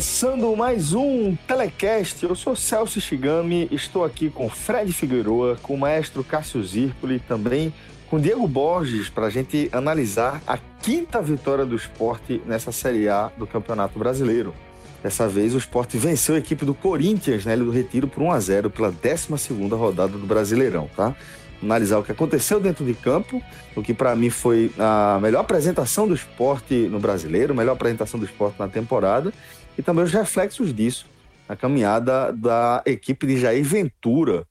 Começando mais um Telecast, eu sou Celso Shigami, estou aqui com Fred Figueroa, com o maestro Cássio Zirpoli, também com Diego Borges, para a gente analisar a quinta vitória do esporte nessa Série A do Campeonato Brasileiro. Dessa vez o esporte venceu a equipe do Corinthians na Ilha do Retiro por 1 a 0 pela 12 rodada do Brasileirão, tá? analisar o que aconteceu dentro de campo, o que para mim foi a melhor apresentação do esporte no brasileiro, melhor apresentação do esporte na temporada, e também os reflexos disso, a caminhada da equipe de Jair Ventura.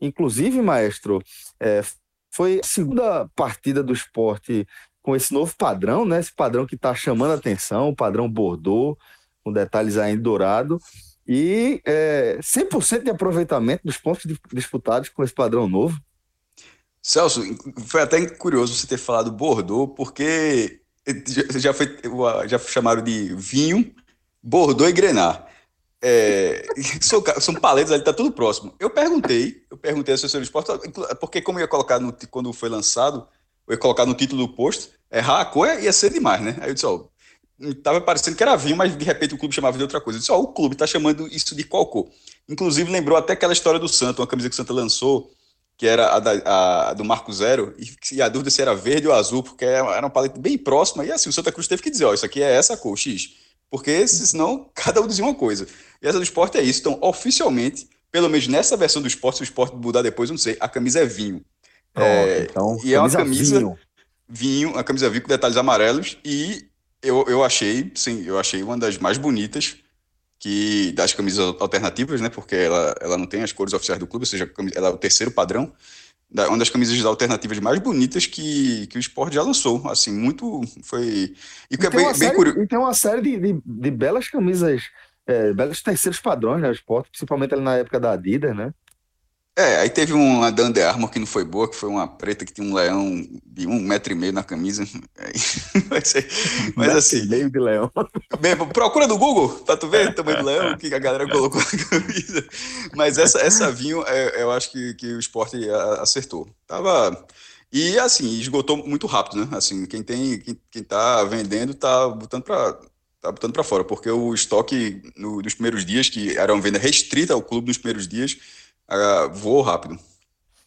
Inclusive, maestro, é, foi a segunda partida do esporte com esse novo padrão, né? Esse padrão que está chamando a atenção, o padrão Bordeaux, com detalhes ainda dourado. E é, 100% de aproveitamento dos pontos disputados com esse padrão novo. Celso, foi até curioso você ter falado Bordeaux, porque já, foi, já chamaram de vinho Bordeaux e Grenar. É, são, são paletas ali, tá tudo próximo. Eu perguntei, eu perguntei à assessora de esporte, porque como eu ia colocar no, quando foi lançado, eu ia colocar no título do posto, errar a cor ia ser demais, né? Aí eu disse, ó, tava parecendo que era vinho, mas de repente o clube chamava de outra coisa. Eu disse, ó, o clube tá chamando isso de qual cor? Inclusive lembrou até aquela história do Santo, uma camisa que o Santa lançou, que era a, da, a do Marco Zero, e, e, a dúvida se era verde ou azul, porque era uma paleta bem próxima, e assim, o Santa Cruz teve que dizer, ó, isso aqui é essa cor, X. Porque senão cada um dizia uma coisa. E essa do esporte é isso. Então, oficialmente, pelo menos nessa versão do esporte, se o esporte mudar depois, não sei, a camisa é vinho. Pronto, é, então, e é uma camisa vinho. vinho, a camisa vinho com detalhes amarelos e eu, eu achei, sim, eu achei uma das mais bonitas que das camisas alternativas, né? Porque ela, ela não tem as cores oficiais do clube, ou seja, ela é o terceiro padrão uma das camisas alternativas mais bonitas que, que o esporte já lançou. Assim, muito. Foi. E, que é bem, bem curioso. E tem uma série de, de, de belas camisas, é, belos terceiros padrões, né? O esporte, principalmente ali na época da Adidas, né? É, aí teve uma da Under Armour que não foi boa, que foi uma preta que tinha um leão de um metro e meio na camisa. mas, mas assim. Meio de leão. Mesmo, procura no Google, pra tu ver o tamanho do leão que a galera colocou na camisa. Mas essa, essa vinho, é, eu acho que, que o esporte acertou. Tava. E assim, esgotou muito rápido, né? Assim, quem tem, quem, quem tá vendendo tá botando para tá botando para fora, porque o estoque no, nos primeiros dias, que era uma venda restrita ao clube nos primeiros dias, uh, voou rápido.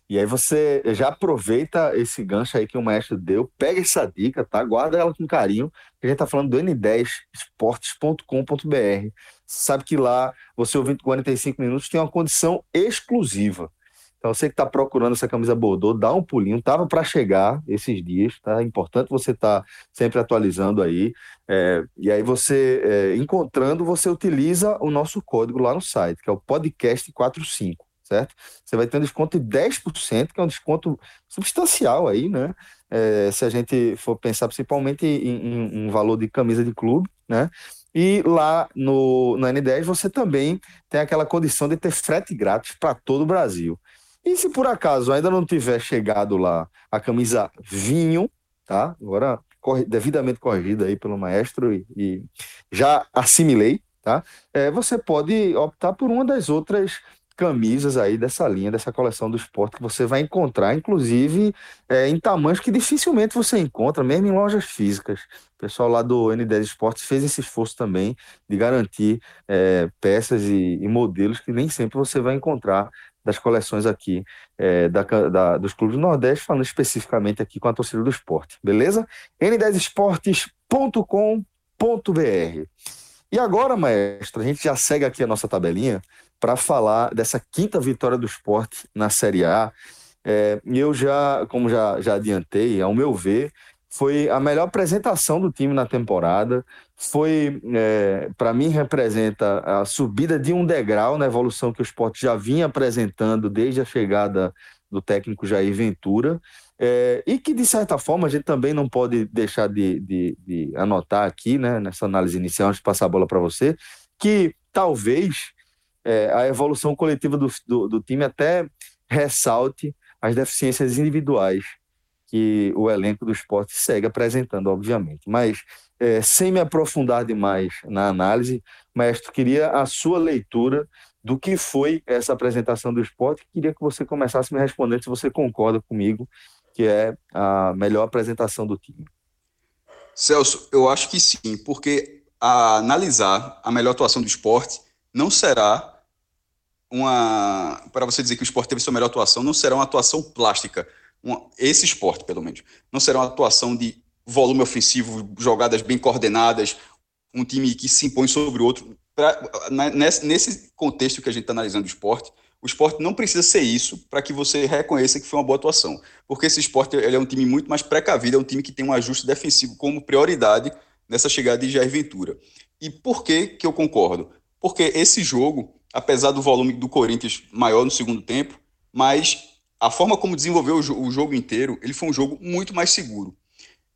E aí você já aproveita esse gancho aí que o maestro deu, pega essa dica, tá? Guarda ela com carinho, a gente tá falando do n10esportes.com.br. Sabe que lá, você ouvindo 45 minutos, tem uma condição exclusiva. Então você que está procurando essa camisa Bordeaux, dá um pulinho, tava para chegar esses dias, tá? É importante você estar tá sempre atualizando aí. É, e aí você, é, encontrando, você utiliza o nosso código lá no site, que é o podcast45 certo? Você vai ter um desconto de 10%, que é um desconto substancial aí, né? É, se a gente for pensar principalmente em, em um valor de camisa de clube, né? E lá no, no N10 você também tem aquela condição de ter frete grátis para todo o Brasil. E se por acaso ainda não tiver chegado lá a camisa vinho, tá? Agora devidamente corrigida aí pelo maestro e, e já assimilei, tá? É, você pode optar por uma das outras camisas aí dessa linha, dessa coleção do esporte que você vai encontrar, inclusive é, em tamanhos que dificilmente você encontra, mesmo em lojas físicas. O pessoal lá do N10 Esportes fez esse esforço também de garantir é, peças e, e, modelos que nem sempre você vai encontrar das coleções aqui é, da, da, dos clubes do Nordeste, falando especificamente aqui com a torcida do esporte, beleza? n10esportes.com.br E agora, maestro, a gente já segue aqui a nossa tabelinha para falar dessa quinta vitória do esporte na Série A. É, eu já, como já, já adiantei, ao meu ver, foi a melhor apresentação do time na temporada. Foi, é, para mim, representa a subida de um degrau na evolução que o esporte já vinha apresentando desde a chegada do técnico Jair Ventura. É, e que, de certa forma, a gente também não pode deixar de, de, de anotar aqui, né, nessa análise inicial, antes de passar a bola para você, que talvez é, a evolução coletiva do, do, do time até ressalte as deficiências individuais que o elenco do esporte segue apresentando, obviamente. Mas, é, sem me aprofundar demais na análise, Mestre, queria a sua leitura do que foi essa apresentação do esporte. Queria que você começasse me respondendo se você concorda comigo que é a melhor apresentação do time. Celso, eu acho que sim, porque a analisar a melhor atuação do esporte não será uma. Para você dizer que o esporte teve sua melhor atuação, não será uma atuação plástica uma, esse esporte, pelo menos, não será uma atuação de volume ofensivo, jogadas bem coordenadas, um time que se impõe sobre o outro. Pra, nesse, nesse contexto que a gente está analisando o esporte, o esporte não precisa ser isso para que você reconheça que foi uma boa atuação. Porque esse esporte ele é um time muito mais precavido, é um time que tem um ajuste defensivo como prioridade nessa chegada de Jair Ventura. E por que, que eu concordo? Porque esse jogo, apesar do volume do Corinthians maior no segundo tempo, mas a forma como desenvolveu o jogo inteiro, ele foi um jogo muito mais seguro.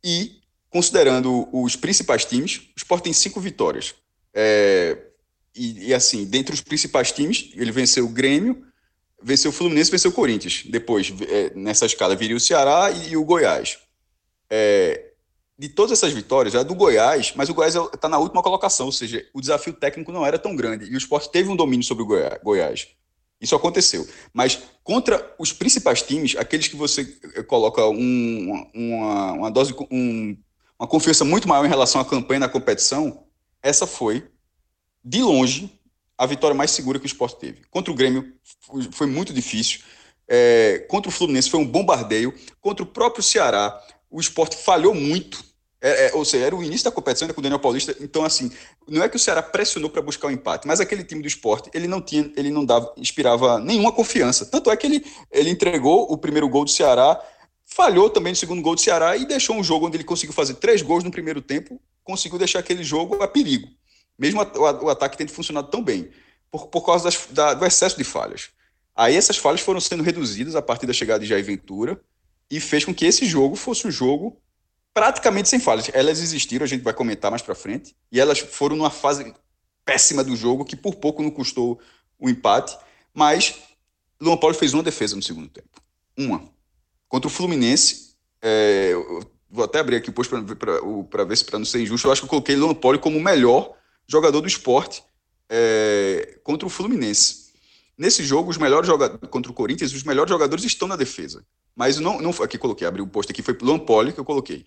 E, considerando os principais times, o Sport tem cinco vitórias. É, e, e, assim, dentre os principais times, ele venceu o Grêmio, venceu o Fluminense, venceu o Corinthians. Depois, é, nessa escala, viria o Ceará e, e o Goiás. É, de todas essas vitórias, é do Goiás, mas o Goiás está na última colocação, ou seja, o desafio técnico não era tão grande. E o esporte teve um domínio sobre o Goiás. Isso aconteceu. Mas contra os principais times, aqueles que você eh, coloca um, uma, uma dose, um, uma confiança muito maior em relação à campanha na competição, essa foi, de longe, a vitória mais segura que o esporte teve. Contra o Grêmio foi muito difícil. É, contra o Fluminense foi um bombardeio. Contra o próprio Ceará, o esporte falhou muito é, é, ou seja, era o início da competição ainda com o Daniel Paulista, então assim, não é que o Ceará pressionou para buscar o um empate, mas aquele time do esporte, ele não tinha, ele não dava, inspirava nenhuma confiança. Tanto é que ele, ele entregou o primeiro gol do Ceará, falhou também no segundo gol do Ceará e deixou um jogo onde ele conseguiu fazer três gols no primeiro tempo, conseguiu deixar aquele jogo a perigo. Mesmo o, o ataque tendo funcionado tão bem, por, por causa das, da, do excesso de falhas. Aí essas falhas foram sendo reduzidas a partir da chegada de Jair Ventura e fez com que esse jogo fosse um jogo praticamente sem falhas. Elas existiram, a gente vai comentar mais para frente, e elas foram numa fase péssima do jogo que por pouco não custou o empate, mas Luan Paulo fez uma defesa no segundo tempo. Uma. Contra o Fluminense, é, vou até abrir aqui o post para ver se para não ser injusto, eu acho que eu coloquei Luan Paulo como o melhor jogador do esporte é, contra o Fluminense. Nesse jogo, os melhores jogadores contra o Corinthians, os melhores jogadores estão na defesa. Mas não, não aqui coloquei, abri o post aqui, foi Luan Poli que eu coloquei.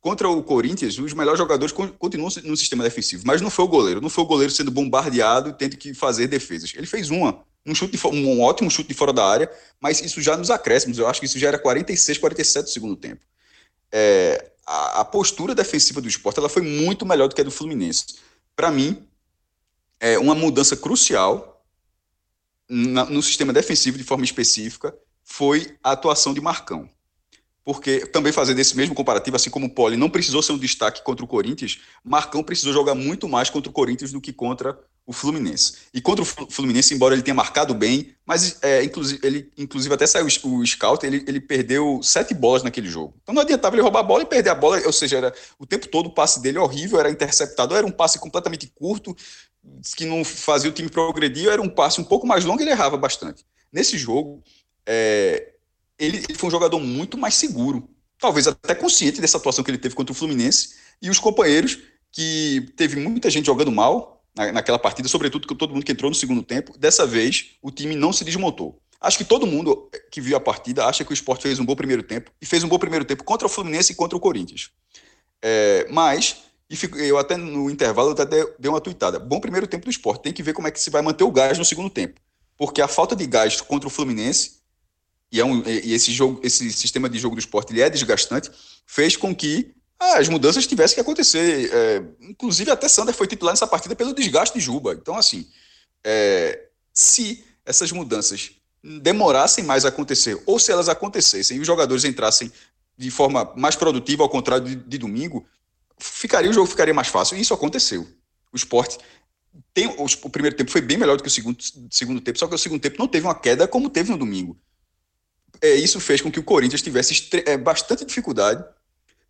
Contra o Corinthians, os melhores jogadores continuam no sistema defensivo, mas não foi o goleiro. Não foi o goleiro sendo bombardeado e tendo que fazer defesas. Ele fez uma, um, chute de, um ótimo chute de fora da área, mas isso já nos acréscimos. Eu acho que isso já era 46, 47 do segundo tempo. É, a, a, postura defensiva do esporte ela foi muito melhor do que a do Fluminense. Para mim, é uma mudança crucial na, no sistema defensivo de forma específica foi a atuação de Marcão. Porque, também fazendo esse mesmo comparativo, assim como o Poli não precisou ser um destaque contra o Corinthians, Marcão precisou jogar muito mais contra o Corinthians do que contra o Fluminense. E contra o Fluminense, embora ele tenha marcado bem, mas é, inclusive, ele inclusive até saiu o scout, ele, ele perdeu sete bolas naquele jogo. Então não adiantava ele roubar a bola e perder a bola, ou seja, era o tempo todo o passe dele horrível, era interceptado, era um passe completamente curto, que não fazia o time progredir, era um passe um pouco mais longo e ele errava bastante. Nesse jogo, é, ele, ele, foi um jogador muito mais seguro, talvez até consciente dessa atuação que ele teve contra o Fluminense, e os companheiros, que teve muita gente jogando mal na, naquela partida, sobretudo todo mundo que entrou no segundo tempo, dessa vez o time não se desmontou. Acho que todo mundo que viu a partida acha que o Sport fez um bom primeiro tempo, e fez um bom primeiro tempo contra o Fluminense e contra o Corinthians. É, mas, e fico, eu até no intervalo eu até dei uma tuitada, bom primeiro tempo do Sport, tem que ver como é que se vai manter o gás no segundo tempo. Porque a falta de gás contra o Fluminense e, é um, e esse jogo, esse sistema de jogo do esporte ele é desgastante, fez com que as mudanças tivessem que acontecer. É, inclusive, até Sander foi titular nessa partida pelo desgaste de Juba. Então, assim, é, se essas mudanças demorassem mais a acontecer, ou se elas acontecessem e os jogadores entrassem de forma mais produtiva, ao contrário de, de domingo, ficaria o jogo ficaria mais fácil. E isso aconteceu. O esporte tem, o, o, primeiro tempo foi bem melhor do que o segundo, segundo tempo, só que o segundo tempo não teve uma queda como teve no domingo. É, isso fez com que o Corinthians tivesse é, bastante dificuldade.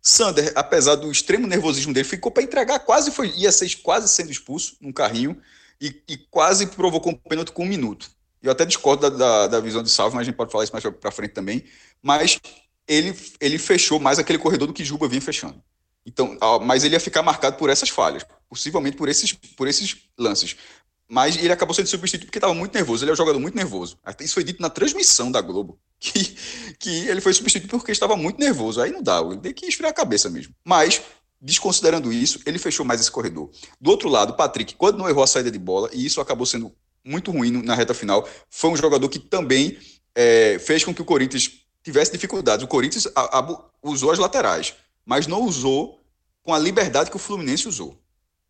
Sander, apesar do extremo nervosismo dele, ficou para entregar, quase foi, ia ser quase sendo expulso num carrinho e, e quase provocou um pênalti com um minuto. Eu até discordo da, da, da visão de Salvo, mas a gente pode falar isso mais para frente também. Mas ele, ele fechou mais aquele corredor do que Juba vinha fechando. Então, mas ele ia ficar marcado por essas falhas, possivelmente por esses, por esses lances. Mas ele acabou sendo substituído porque estava muito nervoso. Ele é um jogador muito nervoso. Isso foi dito na transmissão da Globo, que, que ele foi substituído porque estava muito nervoso. Aí não dá, ele tem que esfriar a cabeça mesmo. Mas, desconsiderando isso, ele fechou mais esse corredor. Do outro lado, Patrick, quando não errou a saída de bola, e isso acabou sendo muito ruim na reta final, foi um jogador que também é, fez com que o Corinthians tivesse dificuldades. O Corinthians a, a, usou as laterais, mas não usou com a liberdade que o Fluminense usou.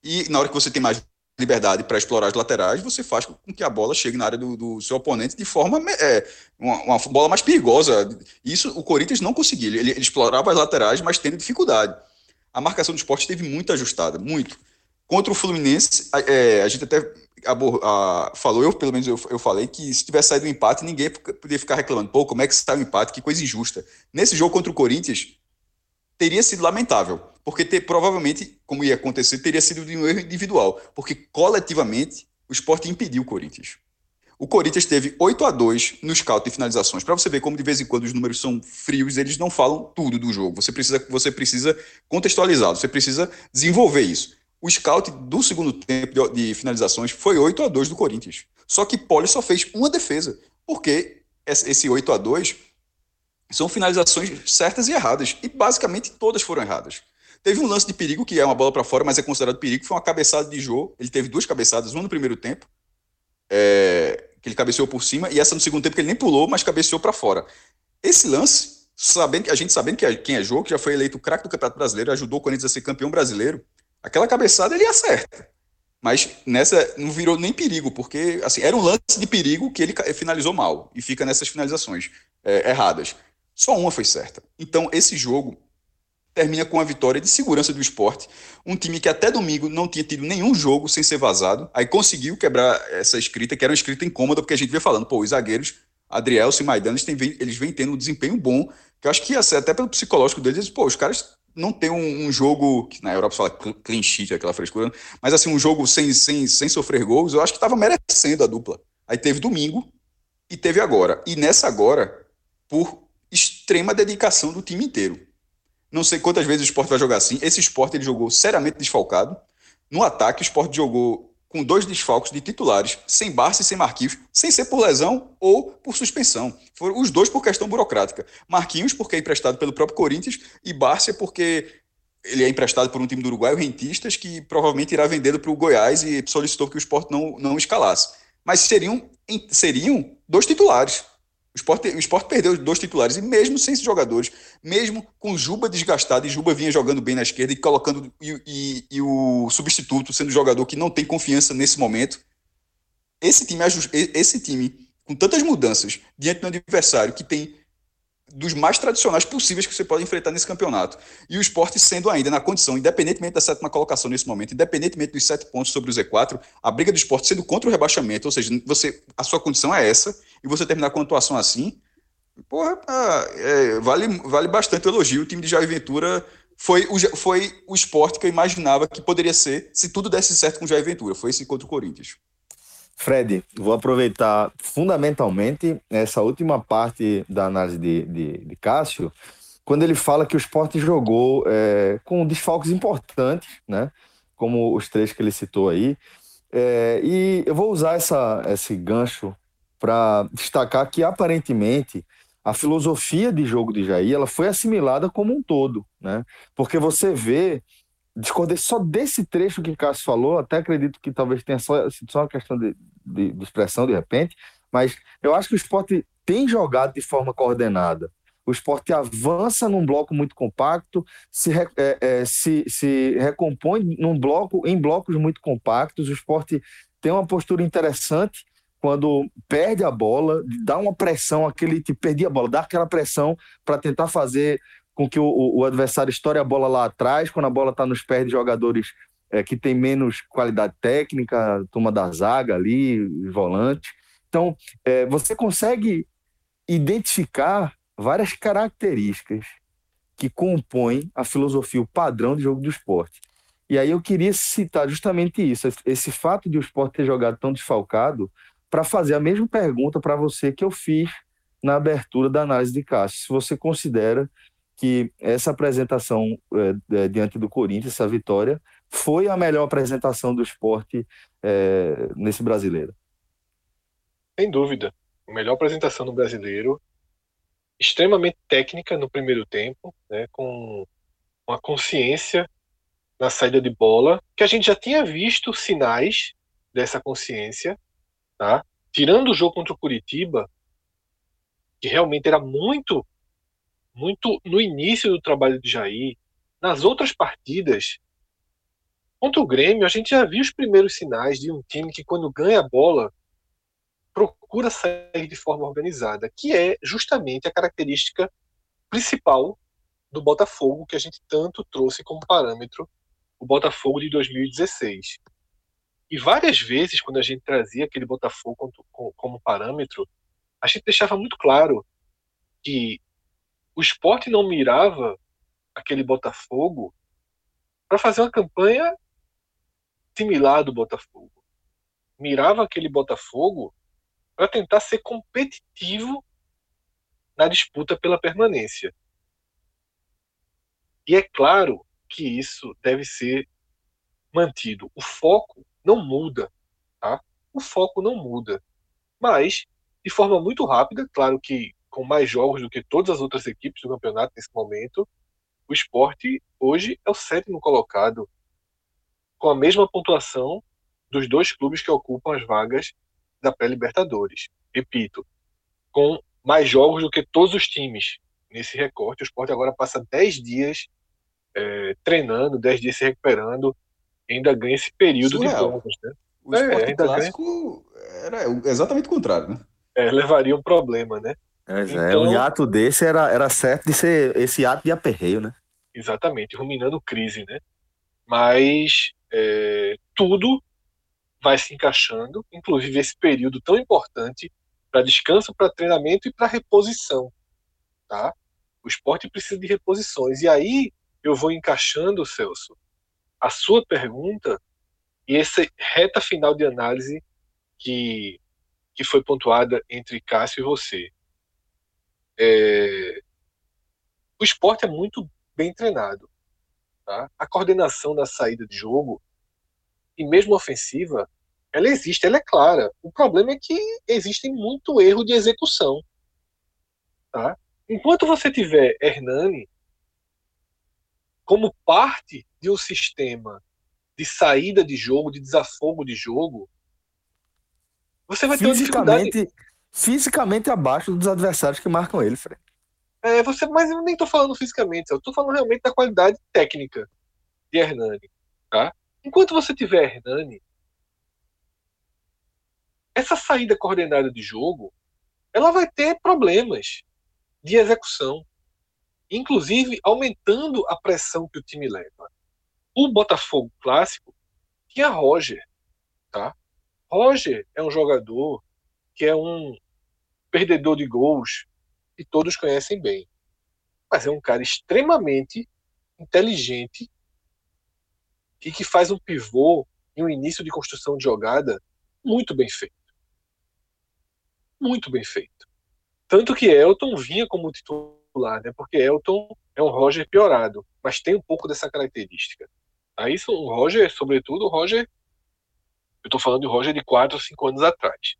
E na hora que você tem mais liberdade para explorar as laterais, você faz com que a bola chegue na área do, do seu oponente de forma é, uma, uma, bola mais perigosa. Isso o Corinthians não conseguia. Ele, ele, explorava as laterais, mas tendo dificuldade. A marcação do esporte esteve muito ajustada, muito. Contra o Fluminense, é, a gente até a, a, falou, eu pelo menos eu, eu falei, que se tivesse saído um empate, ninguém poderia ficar reclamando, pô, como é que saiu um empate, que coisa injusta. Nesse jogo contra o Corinthians, teria sido lamentável, porque ter, provavelmente, como ia acontecer, teria sido de um erro individual, porque coletivamente o esporte impediu o Corinthians. O Corinthians teve 8 a 2 no scout de finalizações. Para você ver como de vez em quando os números são frios, eles não falam tudo do jogo. Você precisa, você precisa contextualizá-lo, você precisa desenvolver isso. O scout do segundo tempo de, finalizações foi 8 a 2 do Corinthians. Só que Poli só fez uma defesa, porque esse 8 a 2 são finalizações certas e erradas, e basicamente todas foram erradas. Teve um lance de perigo, que é uma bola para fora, mas é considerado perigo, foi uma cabeçada de Jô. Ele teve duas cabeçadas, uma no primeiro tempo, é, que ele cabeceou por cima, e essa no segundo tempo que ele nem pulou, mas cabeceou para fora. Esse lance, sabendo, a gente sabendo que é, quem é Jô, que já foi eleito craque do Campeonato Brasileiro, ajudou o Corinthians a ser campeão brasileiro, Aquela cabeçada ele acerta. Mas nessa não virou nem perigo, porque assim, era um lance de perigo que ele finalizou mal e fica nessas finalizações é, erradas. Só uma foi certa. Então, esse jogo termina com a vitória de segurança do esporte. Um time que até domingo não tinha tido nenhum jogo sem ser vazado. Aí conseguiu quebrar essa escrita, que era uma escrita incômoda, porque a gente vê falando, pô, os zagueiros, Adrielson e Maidana, eles, eles vêm tendo um desempenho bom, que eu acho que até pelo psicológico deles, pô, os caras não tem um, um, jogo, que na Europa fala clean sheet, aquela frescura, mas assim, um jogo sem, sem, sem sofrer gols, eu acho que estava merecendo a dupla. Aí teve domingo e teve agora. E nessa agora, por extrema dedicação do time inteiro. Não sei quantas vezes o esporte vai jogar assim. Esse esporte ele jogou seriamente desfalcado. No ataque, o esporte jogou com dois desfalques de titulares, sem Barça e sem Marquinhos, sem ser por lesão ou por suspensão. Foram os dois por questão burocrática. Marquinhos, porque é emprestado pelo próprio Corinthians, e Barça, porque ele é emprestado por um time do Uruguai, o Rentistas, que provavelmente irá vendê-lo para o Goiás e solicitou que o esporte não, não escalasse. Mas seriam, seriam dois titulares. O esporte, o esporte perdeu dois titulares, e mesmo sem esses jogadores, mesmo com Juba desgastado, e Juba vinha jogando bem na esquerda e colocando e, e, e o substituto sendo jogador que não tem confiança nesse momento. Esse time, esse time, com tantas mudanças, diante do adversário que tem dos mais tradicionais possíveis que você pode enfrentar nesse campeonato. E o esporte sendo ainda na condição, independentemente da sétima colocação nesse momento, independentemente dos sete pontos sobre o Z4, a briga do esporte sendo contra o rebaixamento, ou seja, você, a sua condição é essa, e você terminar com a atuação assim, porra, é, vale, vale bastante o elogio. O time de Jair Ventura foi o, foi o esporte que eu imaginava que poderia ser se tudo desse certo com o Jair Ventura. Foi esse contra o Corinthians. Fred, vou aproveitar fundamentalmente essa última parte da análise de, de, de Cássio, quando ele fala que o esporte jogou é, com desfalques importantes, né? como os três que ele citou aí. É, e eu vou usar essa, esse gancho para destacar que, aparentemente, a filosofia de jogo de Jair ela foi assimilada como um todo, né? porque você vê discordei só desse trecho que o Cássio falou, até acredito que talvez tenha só, só uma questão de, de, de, expressão de repente, mas eu acho que o esporte tem jogado de forma coordenada. O esporte avança num bloco muito compacto, se, é, é, se, se recompõe num bloco, em blocos muito compactos. O esporte tem uma postura interessante quando perde a bola, dá uma pressão, aquele tipo, perdia a bola, dá aquela pressão para tentar fazer com que o, o adversário estoure a bola lá atrás, quando a bola está nos pés de jogadores é, que tem menos qualidade técnica, turma da zaga ali, volante. Então, é, você consegue identificar várias características que compõem a filosofia, o padrão de jogo do esporte. E aí eu queria citar justamente isso, esse fato de o esporte ter jogado tão desfalcado, para fazer a mesma pergunta para você que eu fiz na abertura da análise de Cássio. Se você considera que essa apresentação é, diante do Corinthians, essa vitória, foi a melhor apresentação do esporte é, nesse brasileiro. Sem dúvida. A melhor apresentação do brasileiro, extremamente técnica no primeiro tempo, né, com uma consciência na saída de bola, que a gente já tinha visto sinais dessa consciência, tá? Tirando o jogo contra o Curitiba, que realmente era muito, muito no início do trabalho de Jair, nas outras partidas, contra o Grêmio, a gente já viu os primeiros sinais de um time que, quando ganha a bola, procura sair de forma organizada, que é justamente a característica principal do Botafogo que a gente tanto trouxe como parâmetro o Botafogo de 2016. E várias vezes, quando a gente trazia aquele Botafogo como, parâmetro, a gente deixava muito claro que o esporte não mirava aquele Botafogo para fazer uma campanha similar do Botafogo. Mirava aquele Botafogo para tentar ser competitivo na disputa pela permanência. E é claro que isso deve ser mantido. O foco não muda, tá? O foco não muda. Mas, de forma muito rápida, claro que com mais jogos do que todas as outras equipes do campeonato nesse momento, o esporte hoje é o sétimo colocado, com a mesma pontuação dos dois clubes que ocupam as vagas da pré-Libertadores. Repito, com mais jogos do que todos os times nesse recorte. O esporte agora passa 10 dias é, treinando, 10 dias se recuperando, ainda ganha esse período Surreal. de jogos. Né? O é, esporte clássico ganha... era exatamente o contrário, né? É, levaria um problema, né? É, então, um hiato desse era, era certo de ser esse ato de aperreio, né? Exatamente, ruminando crise, né? Mas é, tudo vai se encaixando, inclusive esse período tão importante para descanso, para treinamento e para reposição, tá? O esporte precisa de reposições. E aí eu vou encaixando, Celso, a sua pergunta e essa reta final de análise que, que foi pontuada entre Cássio e você. É, o esporte é muito bem treinado. Tá? A coordenação da saída de jogo, e mesmo ofensiva, ela existe, ela é clara. O problema é que existe muito erro de execução. Tá? Enquanto você tiver Hernani como parte de um sistema de saída de jogo, de desafogo de jogo, você vai ter fisicamente, fisicamente abaixo dos adversários que marcam ele, Fred. É, você, mas eu nem estou falando fisicamente, eu estou falando realmente da qualidade técnica de Hernani. Tá? Enquanto você tiver Hernani, essa saída coordenada de jogo, ela vai ter problemas de execução inclusive aumentando a pressão que o time leva. O Botafogo clássico tinha Roger, tá? Roger é um jogador que é um perdedor de gols que todos conhecem bem, mas é um cara extremamente inteligente e que faz um pivô em um início de construção de jogada muito bem feito. Muito bem feito. Tanto que Elton vinha como titular, né? Porque Elton é um Roger piorado, mas tem um pouco dessa característica. Aí o Roger, sobretudo, o Roger, eu estou falando de Roger de 4 ou 5 anos atrás.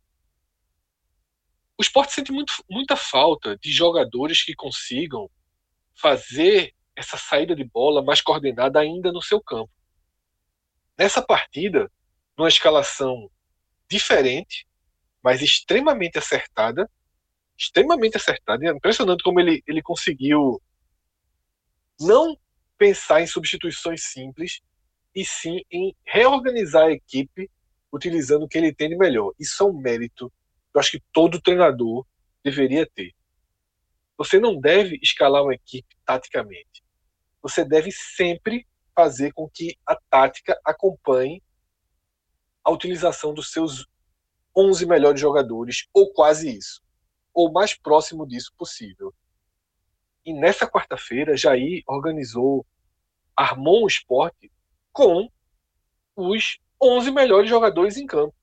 O esporte sente muito, muita falta de jogadores que consigam fazer essa saída de bola mais coordenada ainda no seu campo. Nessa partida, numa escalação diferente, mas extremamente acertada, extremamente acertado. É impressionante como ele, ele conseguiu não pensar em substituições simples, e sim em reorganizar a equipe utilizando o que ele tem de melhor. Isso é um mérito eu acho que todo treinador deveria ter. Você não deve escalar uma equipe taticamente. Você deve sempre fazer com que a tática acompanhe a utilização dos seus 11 melhores jogadores, ou quase isso, ou mais próximo disso possível. E nessa quarta-feira, Jair organizou, armou um esporte com os 11 melhores jogadores em campo.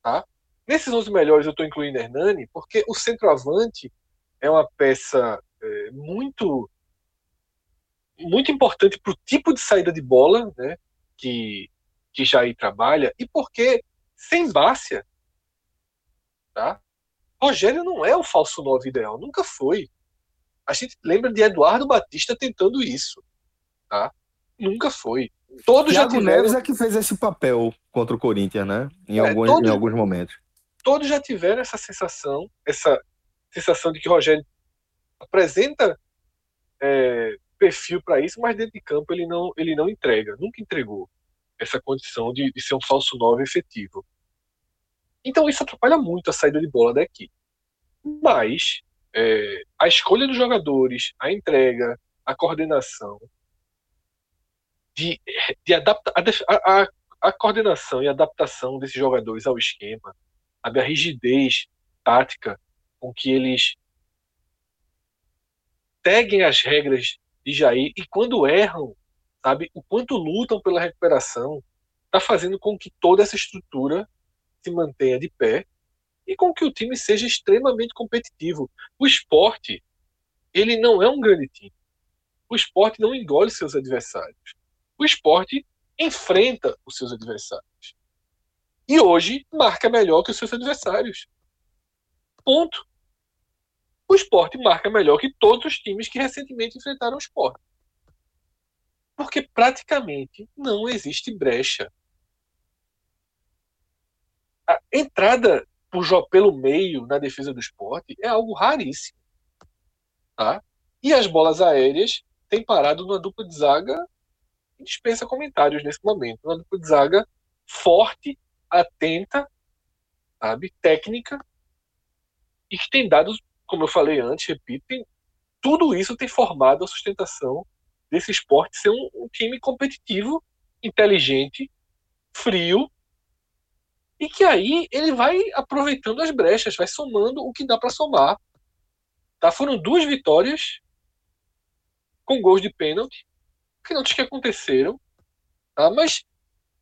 Tá? Nesses 11 melhores eu estou incluindo Hernani, porque o centroavante é uma peça é, muito muito importante para o tipo de saída de bola né, que, que Jair trabalha e porque sem Bárcia, tá? Rogério não é o falso 9 ideal, nunca foi. A gente lembra de Eduardo Batista tentando isso, tá? Nunca foi. Todos Thiago já tiveram... Neves é que fez esse papel contra o Corinthians, né? Em, é, alguns, todos, em alguns momentos. Todos já tiveram essa sensação, essa sensação de que Rogério apresenta é, perfil para isso, mas dentro de campo ele não, ele não entrega, nunca entregou essa condição de, de ser um falso 9 efetivo. Então isso atrapalha muito a saída de bola daqui. Mas é, a escolha dos jogadores, a entrega, a coordenação, de, de adapta, a, a, a coordenação e adaptação desses jogadores ao esquema, a rigidez tática com que eles seguem as regras de Jair e quando erram, sabe, o quanto lutam pela recuperação, está fazendo com que toda essa estrutura se mantenha de pé e com que o time seja extremamente competitivo. O esporte, ele não é um grande time. O esporte não engole seus adversários. O esporte enfrenta os seus adversários. E hoje marca melhor que os seus adversários. Ponto o esporte marca melhor que todos os times que recentemente enfrentaram o esporte. Porque praticamente não existe brecha. A entrada por, pelo meio na defesa do esporte é algo raríssimo. Tá? E as bolas aéreas têm parado numa dupla de zaga dispensa comentários nesse momento. Uma dupla de zaga forte, atenta, sabe, técnica e que tem dado como eu falei antes, repito, tem, tudo isso tem formado a sustentação desse esporte ser um, um time competitivo, inteligente, frio, e que aí ele vai aproveitando as brechas, vai somando o que dá para somar. Tá? Foram duas vitórias com gols de pênalti, pênaltis que aconteceram, tá? mas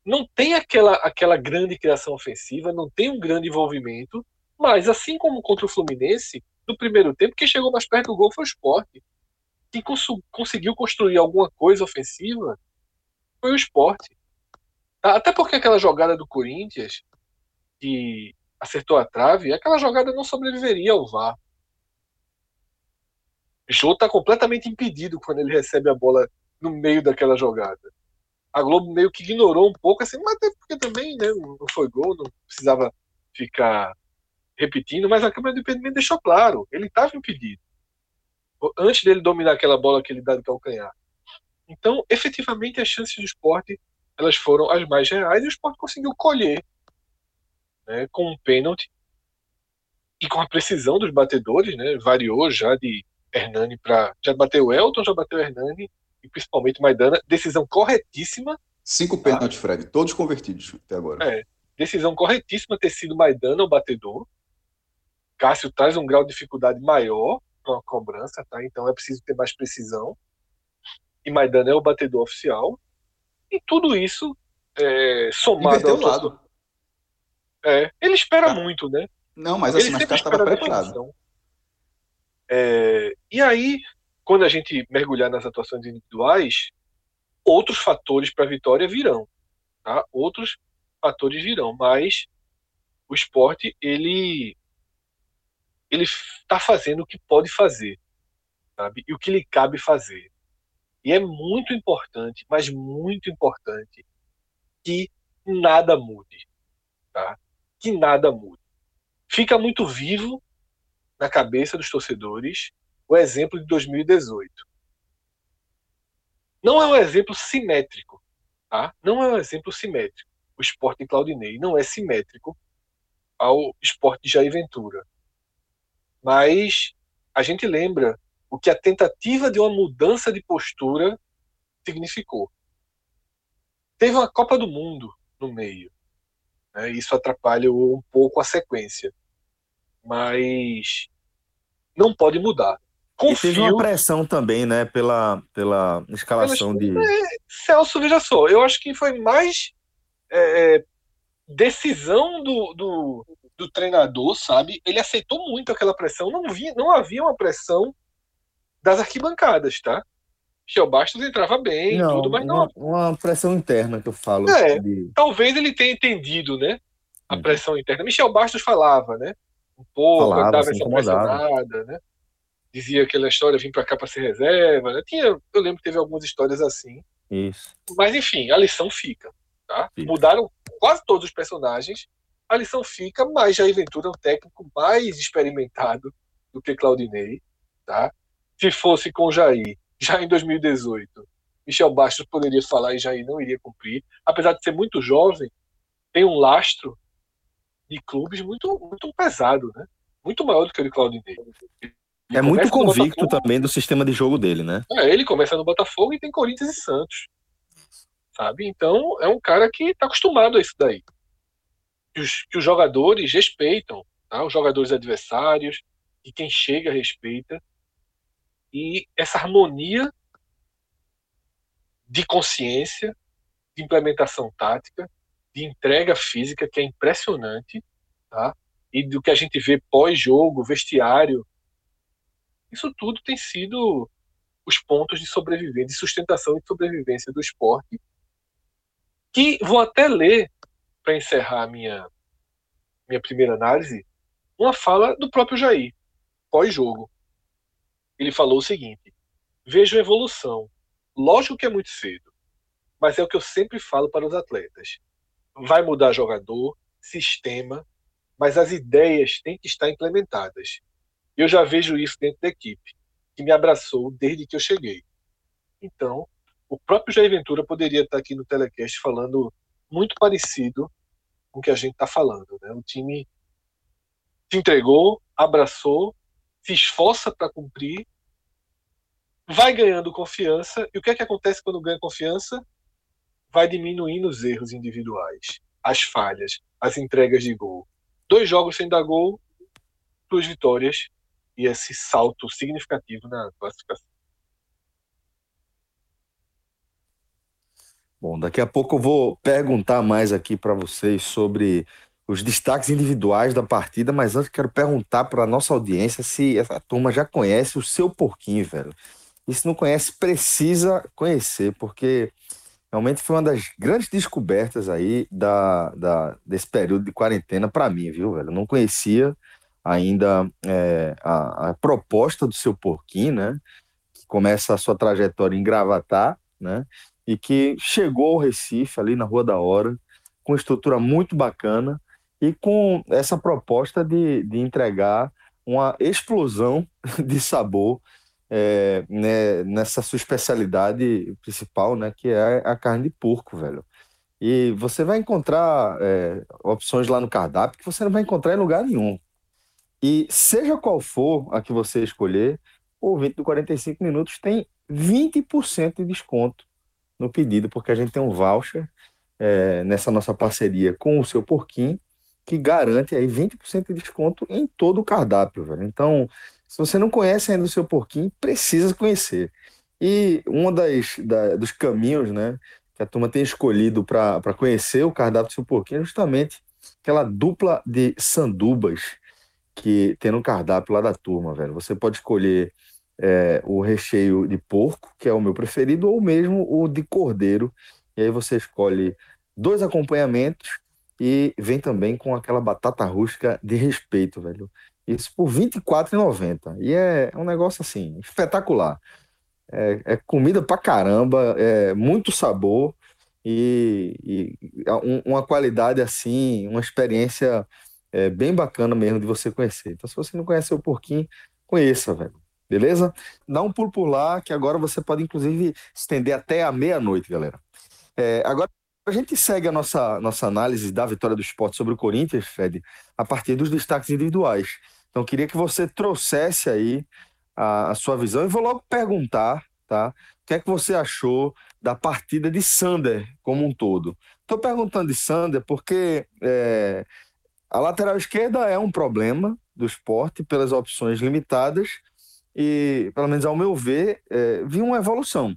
não tem aquela, aquela grande criação ofensiva, não tem um grande envolvimento, mas assim como contra o Fluminense, no primeiro tempo, quem chegou mais perto do gol foi o Sport. Quem cons conseguiu construir alguma coisa ofensiva foi o Sport. Até porque aquela jogada do Corinthians, que acertou a trave, aquela jogada não sobreviveria ao VAR. Jô está completamente impedido quando ele recebe a bola no meio daquela jogada. A Globo meio que ignorou um pouco, assim, mas até porque também né, não foi gol, não precisava ficar repetindo, mas a Câmara do Impedimento deixou claro, ele estava impedido. Antes dele dominar aquela bola que ele dá de calcanhar. Então, efetivamente, as chances do esporte elas foram as mais reais e o esporte conseguiu colher né, com um pênalti e com a precisão dos batedores, né, variou já de Hernani para. Já bateu Elton, já bateu Hernani e principalmente Maidana. Decisão corretíssima. Cinco pênaltis, Fred, todos convertidos até agora. É, decisão corretíssima ter sido Maidana o batedor. Cássio traz um grau de dificuldade maior para uma cobrança, tá? Então é preciso ter mais precisão. E Maidana é o batedor oficial. E tudo isso é, somado ao lado. É, ele espera tá. muito, né? Não, mas assim, ele mas estava preparado. É, e aí, quando a gente mergulhar nas atuações individuais, outros fatores para a vitória virão, tá? Outros fatores virão, mas o esporte ele ele está fazendo o que pode fazer, sabe? E o que lhe cabe fazer. E é muito importante, mas muito importante, que nada mude, tá? Que nada mude. Fica muito vivo na cabeça dos torcedores o exemplo de 2018. Não é um exemplo simétrico, tá? Não é um exemplo simétrico. O esporte de Claudinei não é simétrico ao esporte de Jair Ventura. Mas a gente lembra o que a tentativa de uma mudança de postura significou. Teve uma Copa do Mundo no meio. Né? Isso atrapalhou um pouco a sequência. Mas não pode mudar. Confio... E teve uma pressão também, né, pela, pela escalação de. É, Celso, veja só, eu acho que foi mais é, é, decisão do, do, do, treinador, sabe? Ele aceitou muito aquela pressão. Não, vi, não havia uma pressão das arquibancadas, tá? Michel Bastos entrava bem, não, tudo, mas não. Uma pressão interna que eu falo. É, de... Talvez ele tenha entendido, né? A hum. pressão interna. Michel Bastos falava, né? Um pouco, falava, dava essa pressionada, né? Dizia aquela história, vim para cá para ser reserva, né? Tinha, eu lembro que teve algumas histórias assim. Isso. Mas enfim, a lição fica, tá? Fica. Mudaram quase todos os personagens, a lição fica, mas Jair Ventura é um técnico mais experimentado do que Claudinei, tá? Se fosse com Jair, já em 2018, Michel Bastos poderia falar e Jair não iria cumprir. Apesar de ser muito jovem, tem um lastro de clubes muito, muito pesado, né? Muito maior do que o de Claudinei. É muito convicto também do sistema de jogo dele, né? É, ele começa no Botafogo e tem Corinthians e Santos. Sabe? Então, é um cara que está acostumado a isso daí. Que os, que os jogadores respeitam, tá? os jogadores adversários, e quem chega respeita. E essa harmonia de consciência, de implementação tática, de entrega física que é impressionante, tá? E do que a gente vê pós-jogo, vestiário, isso tudo tem sido os pontos de sobrevivência, de sustentação e sobrevivência do esporte. Que vou até ler para encerrar minha minha primeira análise, uma fala do próprio Jair pós-jogo ele falou o seguinte: vejo evolução. Lógico que é muito cedo, mas é o que eu sempre falo para os atletas. Vai mudar jogador, sistema, mas as ideias têm que estar implementadas. Eu já vejo isso dentro da equipe, que me abraçou desde que eu cheguei. Então, o próprio Jair Ventura poderia estar aqui no telecast falando muito parecido com o que a gente está falando. Né? O time se entregou, abraçou se esforça para cumprir, vai ganhando confiança, e o que é que acontece quando ganha confiança? Vai diminuindo os erros individuais, as falhas, as entregas de gol. Dois jogos sem dar gol, duas vitórias e esse salto significativo na classificação. Bom, daqui a pouco eu vou perguntar mais aqui para vocês sobre os destaques individuais da partida, mas antes quero perguntar para a nossa audiência se essa turma já conhece o seu porquinho, velho. E se não conhece, precisa conhecer, porque realmente foi uma das grandes descobertas aí da, da desse período de quarentena para mim, viu, velho? Eu não conhecia ainda é, a, a, proposta do seu porquinho, né? Que começa a sua trajetória em Gravatar, né? E que chegou ao Recife, ali na Rua da Hora, com estrutura muito bacana, e com essa proposta de, de entregar uma explosão de sabor é, né, nessa sua especialidade principal, né, que é a carne de porco, velho. E você vai encontrar é, opções lá no cardápio que você não vai encontrar em lugar nenhum. E seja qual for a que você escolher, o ouvinte do 45 minutos tem 20% de desconto no pedido, porque a gente tem um voucher é, nessa nossa parceria com o seu porquinho que garante aí 20% de desconto em todo o cardápio, velho. Então, se você não conhece ainda o seu porquinho, precisa conhecer. E um das, da, dos caminhos, né, que a turma tem escolhido para conhecer o cardápio do seu porquinho é justamente aquela dupla de sandubas que tem no cardápio lá da turma, velho. Você pode escolher é, o recheio de porco, que é o meu preferido, ou mesmo o de cordeiro. E aí você escolhe dois acompanhamentos e vem também com aquela batata rústica de respeito, velho. Isso por R$ 24,90. E é um negócio assim, espetacular. É, é, comida pra caramba, é muito sabor e, e um, uma qualidade assim, uma experiência é, bem bacana mesmo de você conhecer. Então, se você não conhece o porquinho, conheça, velho. Beleza? Dá um pulo por lá, que agora você pode, inclusive, estender até a meia-noite, galera. É, agora a gente segue a nossa, nossa análise da vitória do esporte sobre o Corinthians, Fred, a partir dos destaques individuais. Então, queria que você trouxesse aí a, a sua visão e vou logo perguntar, tá? O que é que você achou da partida de Sander como um todo? Estou perguntando de Sander porque é, a lateral esquerda é um problema do esporte pelas opções limitadas e, pelo menos ao meu ver, é, vi uma evolução,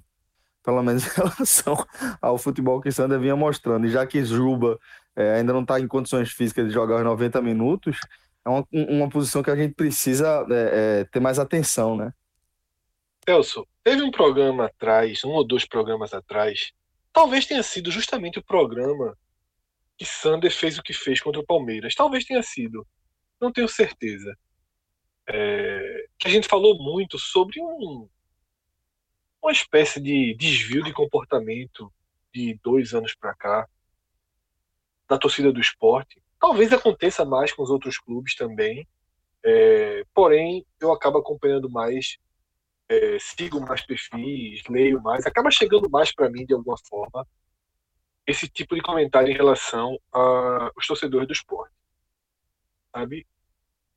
pelo menos em relação ao futebol que Sander vinha mostrando. E já que Juba é, ainda não está em condições físicas de jogar os 90 minutos, é uma, uma posição que a gente precisa é, é, ter mais atenção, né? Celso, teve um programa atrás, um ou dois programas atrás, talvez tenha sido justamente o programa que Sander fez o que fez contra o Palmeiras. Talvez tenha sido, não tenho certeza. É, que a gente falou muito sobre um, uma espécie de desvio de comportamento de dois anos para cá da torcida do esporte. Talvez aconteça mais com os outros clubes também. É, porém, eu acabo acompanhando mais, é, sigo mais perfis, leio mais, acaba chegando mais para mim de alguma forma esse tipo de comentário em relação aos torcedores do esporte. Sabe?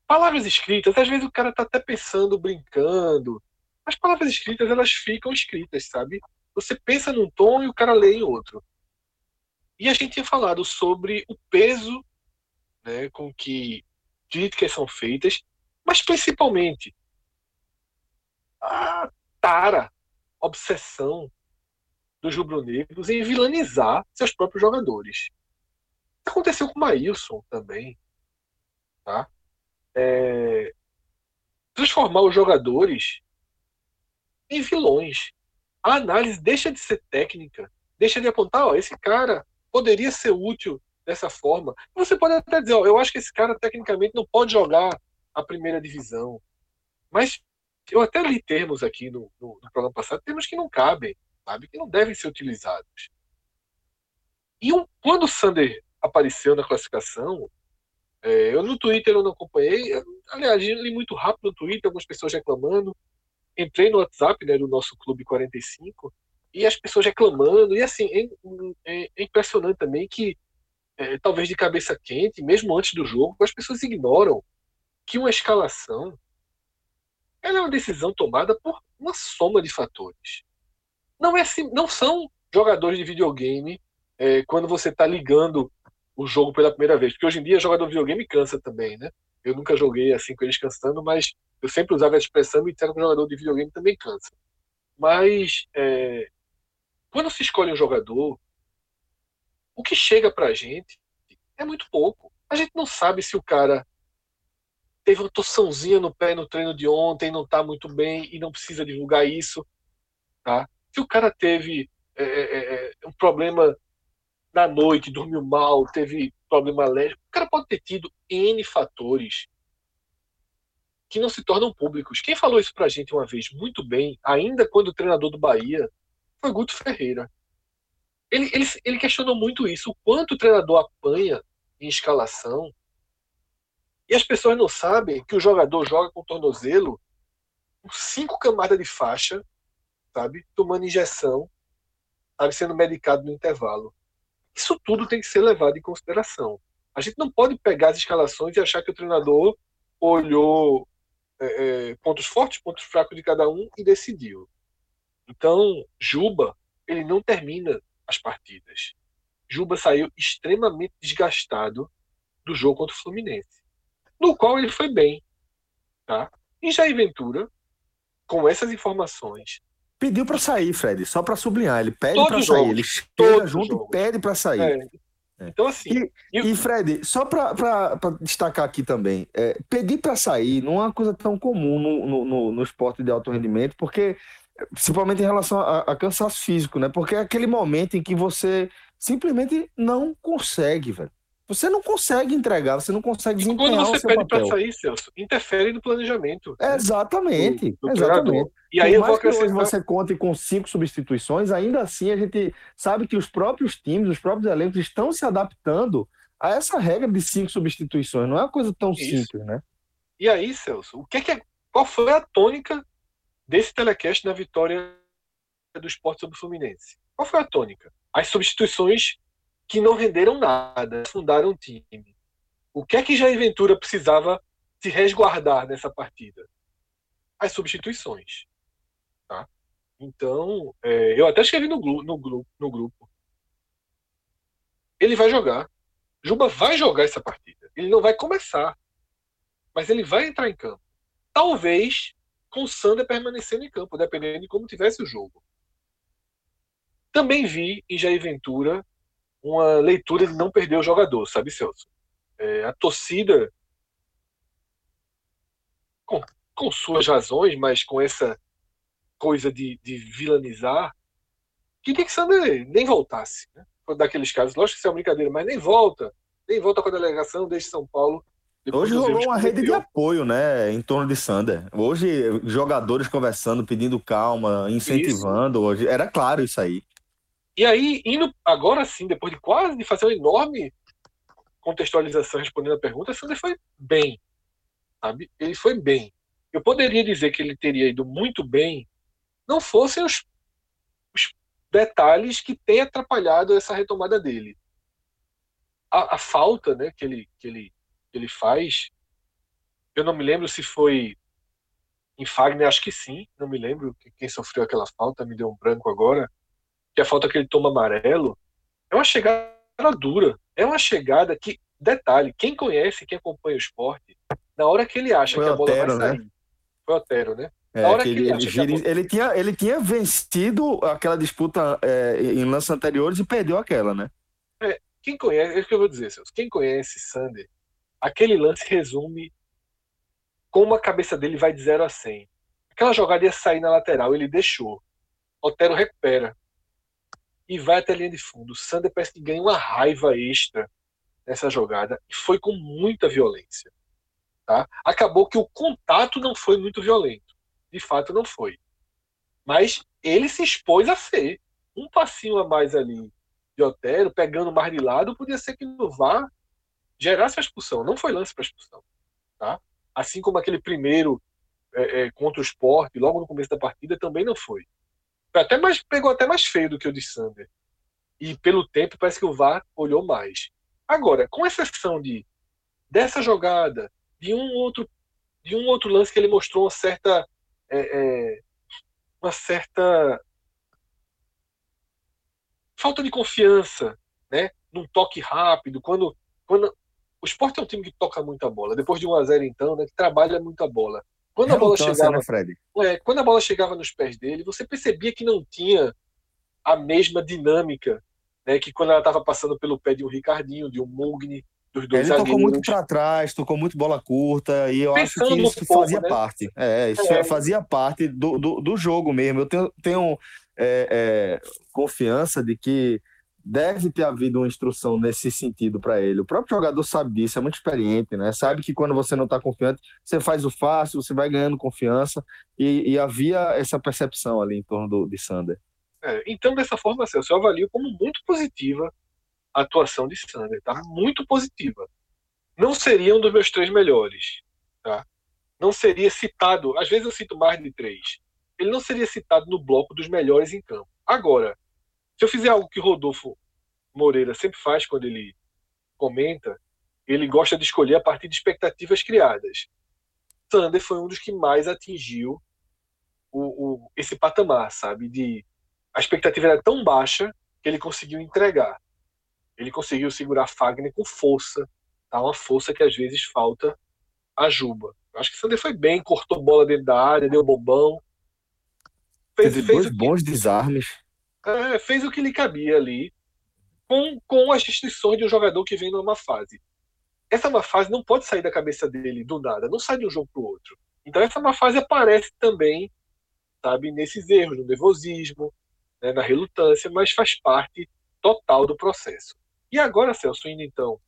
Palavras escritas, às vezes o cara tá até pensando, brincando. As palavras escritas, elas ficam escritas, sabe? Você pensa num tom e o cara lê em outro. E a gente tinha falado sobre o peso né, com que críticas são feitas, mas principalmente a tara, obsessão dos rubro-negros em vilanizar seus próprios jogadores. Aconteceu com o Maílson também. Tá? É... Transformar os jogadores em vilões. A análise deixa de ser técnica, deixa de apontar, ó, esse cara poderia ser útil dessa forma. Você pode até dizer, ó, eu acho que esse cara tecnicamente não pode jogar a primeira divisão. Mas eu até li termos aqui no, no, no programa passado, termos que não cabem, sabe? Que não devem ser utilizados. E um, quando o Sander apareceu na classificação, é, eu no Twitter eu não acompanhei, aliás, li muito rápido no Twitter, algumas pessoas reclamando. Entrei no WhatsApp né, do nosso Clube 45 e as pessoas reclamando. E assim, é, é, é impressionante também que, é, talvez de cabeça quente, mesmo antes do jogo, as pessoas ignoram que uma escalação ela é uma decisão tomada por uma soma de fatores. Não, é, assim, não são jogadores de videogame é, quando você está ligando o jogo pela primeira vez. Porque hoje em dia jogador de videogame cansa também, né? Eu nunca joguei assim com eles cansando, mas eu sempre usava a expressão e disseram que o jogador de videogame também cansa. Mas é, quando se escolhe um jogador, o que chega pra gente é muito pouco. A gente não sabe se o cara teve uma torçãozinha no pé no treino de ontem, não tá muito bem e não precisa divulgar isso, tá? Se o cara teve é, é, é, é um problema na noite, dormiu mal, teve problema alérgico, o cara pode ter tido N fatores que não se tornam públicos. Quem falou isso pra gente uma vez muito bem, ainda quando o treinador do Bahia foi Guto Ferreira. Ele, ele, ele questionou muito isso, o quanto o treinador apanha em escalação. E as pessoas não sabem que o jogador joga com tornozelo com cinco camadas de faixa, sabe? Tomando injeção, sabe? Sendo medicado no intervalo. Isso tudo tem que ser levado em consideração. A gente não pode pegar as escalações e achar que o treinador olhou é, é pontos fortes, pontos fracos de cada um e decidiu. Então, Juba, ele não termina as partidas. Juba saiu extremamente desgastado do jogo contra o Fluminense, no qual ele foi bem. Tá? E Jair Ventura, com essas informações. Pediu para sair, Fred, só para sublinhar. Ele pede para sair. Ele chega junto jogo. e pede para sair. É. É. Então, assim. E, eu... e Fred, só para destacar aqui também, é, pedir para sair não é uma coisa tão comum no, no, no, no esporte de alto rendimento, porque principalmente em relação a, a, cansaço físico, né? Porque é aquele momento em que você simplesmente não consegue, velho. Você não consegue entregar, você não consegue desempenhar Quando você pede para sair, Celso, interfere no planejamento. Né? Exatamente, do, do exatamente. E aí Por acrescentar... que hoje você conte com cinco substituições, ainda assim a gente sabe que os próprios times, os próprios elencos estão se adaptando a essa regra de cinco substituições. Não é uma coisa tão Isso. simples, né? E aí, Celso, o que é, que é qual foi a tônica desse telecast na vitória do esporte sobre o Fluminense. Qual foi a tônica? As substituições que não renderam nada, fundaram um time. O que é que Jair Ventura precisava se resguardar nessa partida? as substituições. Tá? Então, é, eu até escrevi no, no, no, grupo. Ele vai jogar. Juba vai jogar essa partida. Ele não vai começar. Mas ele vai entrar em campo. Talvez com o Sander permanecendo em campo, dependendo de como tivesse o jogo. Também vi em Jair Ventura uma leitura de não perder o jogador, sabe, Celso? É, a torcida, com, com, suas razões, mas com essa coisa de, de vilanizar, queria que Sander nem voltasse. Né? Daqueles casos, lógico que isso é uma brincadeira, mas nem volta, nem volta com a delegação desde São Paulo Hoje rolou uma rede de apoio, né, em torno de Sander. Hoje, jogadores conversando, pedindo calma, incentivando. Isso. Hoje era claro isso aí. E aí, indo agora sim, depois de quase de fazer uma enorme contextualização respondendo a pergunta, Sander foi bem, sabe? Ele foi bem. Eu poderia dizer que ele teria ido muito bem, não fossem os, os detalhes que têm atrapalhado essa retomada dele. A, a falta, né, que ele que ele que ele faz. Eu não me lembro se foi em Fagner, acho que sim, não me lembro quem sofreu aquela falta, me deu um branco agora. Que a falta que ele toma amarelo é uma chegada dura, é uma chegada que, detalhe, quem conhece, quem acompanha o esporte, na hora que ele acha foi que a bola Otero, vai sair, né? foi Otero, né? É, na hora que ele, ele, ele, ele, tinha, ele tinha vencido aquela disputa é, em lances anteriores e perdeu aquela, né? É, quem conhece, é o que eu vou dizer, Celso, quem conhece Sander aquele lance resume como a cabeça dele vai de 0 a 100. Aquela jogada ia sair na lateral, ele deixou. Otero recupera e vai até a linha de fundo. O Sander parece que ganha uma raiva extra nessa jogada e foi com muita violência. Tá? Acabou que o contato não foi muito violento. De fato, não foi. Mas ele se expôs a ser. Um passinho a mais ali de Otero, pegando mais de lado, podia ser que no VAR gerasse a expulsão. Não foi lance para expulsão. Tá? Assim como aquele primeiro é, é, contra o esporte, logo no começo da partida, também não foi. Até mais, pegou até mais feio do que o de Sander. E pelo tempo, parece que o VAR olhou mais. Agora, com exceção de dessa jogada, de um outro, de um outro lance que ele mostrou uma certa. É, é uma certa falta de confiança, né? Num toque rápido, quando, quando o esporte é um time que toca muita bola. Depois de 1 a 0 então, né, que trabalha muita bola. Quando a bola chegava, né, Fred? É, quando a bola chegava nos pés dele, você percebia que não tinha a mesma dinâmica, né, que quando ela estava passando pelo pé de um Ricardinho, de um Mugni, dos dois Ele tocou muito para trás, tocou muito bola curta, e eu Pensando acho que isso pouco, fazia né? parte. É, isso é. fazia parte do, do, do, jogo mesmo. Eu tenho, tenho é, é, confiança de que deve ter havido uma instrução nesse sentido para ele. O próprio jogador sabe disso, é muito experiente, né? Sabe que quando você não está confiante, você faz o fácil, você vai ganhando confiança e, e havia essa percepção ali em torno do, de Sander. É, então, dessa forma, assim, eu avalio como muito positiva a atuação de Sander, tá? Muito positiva. Não seria um dos meus três melhores, tá? Não seria citado, às vezes eu cito mais de três. Ele não seria citado no bloco dos melhores em campo. Agora, se eu fizer algo que Rodolfo Moreira sempre faz quando ele comenta, ele gosta de escolher a partir de expectativas criadas. Sander foi um dos que mais atingiu o, o, esse patamar, sabe? De a expectativa era tão baixa que ele conseguiu entregar. Ele conseguiu segurar Fagner com força, tá? Uma força que às vezes falta a Juba. Eu acho que Sander foi bem, cortou bola dentro da área, deu bombão. Fez, fez dois bons desarmes é, fez o que lhe cabia ali, com, com as restrições de um jogador que vem numa fase. Essa má fase não pode sair da cabeça dele do nada, não sai de um jogo para o outro. Então essa má fase aparece também, sabe, nesses erros, no nervosismo, né, na relutância, mas faz parte total do processo. E agora, Celso, indo então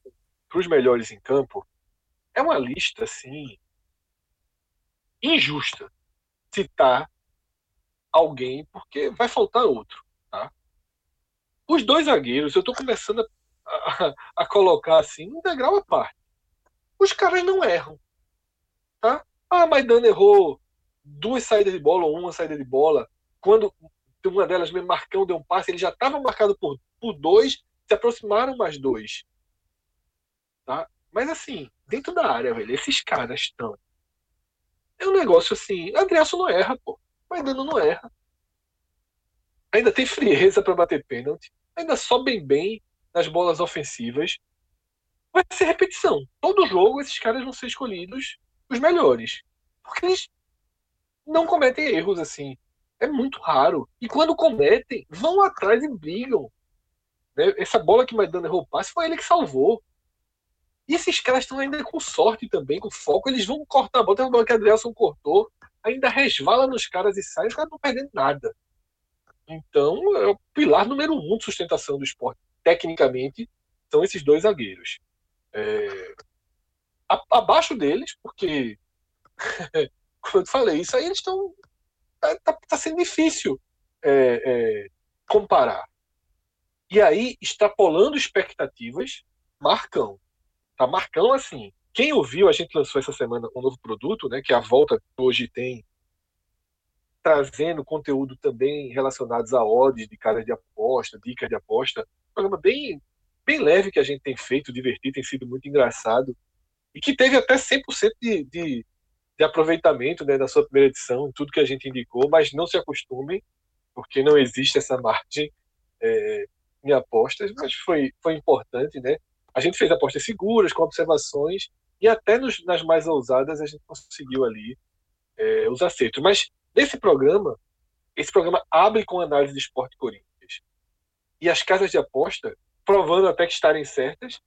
para os melhores em campo, é uma lista assim injusta citar alguém porque vai faltar outro. Os dois zagueiros, eu estou começando a, a, a, colocar assim, um degrau à parte. Os caras não erram. Tá? Ah, mas Dano errou duas saídas de bola ou uma saída de bola. Quando uma delas, mesmo Marcão, deu um passe, ele já estava marcado por, por dois, se aproximaram mais dois. Tá? Mas assim, dentro da área, velho, esses caras estão É um negócio assim. Adrielson não erra, pô. Maidana não erra. Ainda tem frieza para bater pênalti. Ainda sobem bem nas bolas ofensivas. Vai ser repetição. Todo jogo esses caras vão ser escolhidos os melhores. Porque eles não cometem erros assim. É muito raro. E quando cometem, vão atrás e brigam. Né? Essa bola que Maidana errou passe foi ele que salvou. E esses caras estão ainda com sorte também, com foco. Eles vão cortar a bola. Tem uma bola que a Adrielson cortou, ainda resvala nos caras e sai. Os caras não perdendo nada. Então, é o pilar número um de sustentação do esporte, tecnicamente, são esses dois zagueiros. É... abaixo deles, porque, como eu falei, isso aí eles estão. Tá, tá, tá, sendo difícil é, é, comparar. E aí, extrapolando expectativas, Marcão. Tá Marcão assim. Quem ouviu, a gente lançou essa semana um novo produto, né, que é a volta que hoje tem trazendo conteúdo também relacionados a odds de caras de aposta, dicas de aposta. Um programa bem, bem leve que a gente tem feito, divertido, tem sido muito engraçado. E que teve até 100% de, de, de aproveitamento né, da sua primeira edição, tudo que a gente indicou, mas não se acostumem, porque não existe essa margem é, em apostas, mas foi, foi importante, né? A gente fez apostas seguras, com observações, e até nos, nas mais ousadas a gente conseguiu ali é, os acertos. Mas nesse programa, esse programa abre com análise de esporte Corinthians. E as casas de aposta, provando até que estarem certas,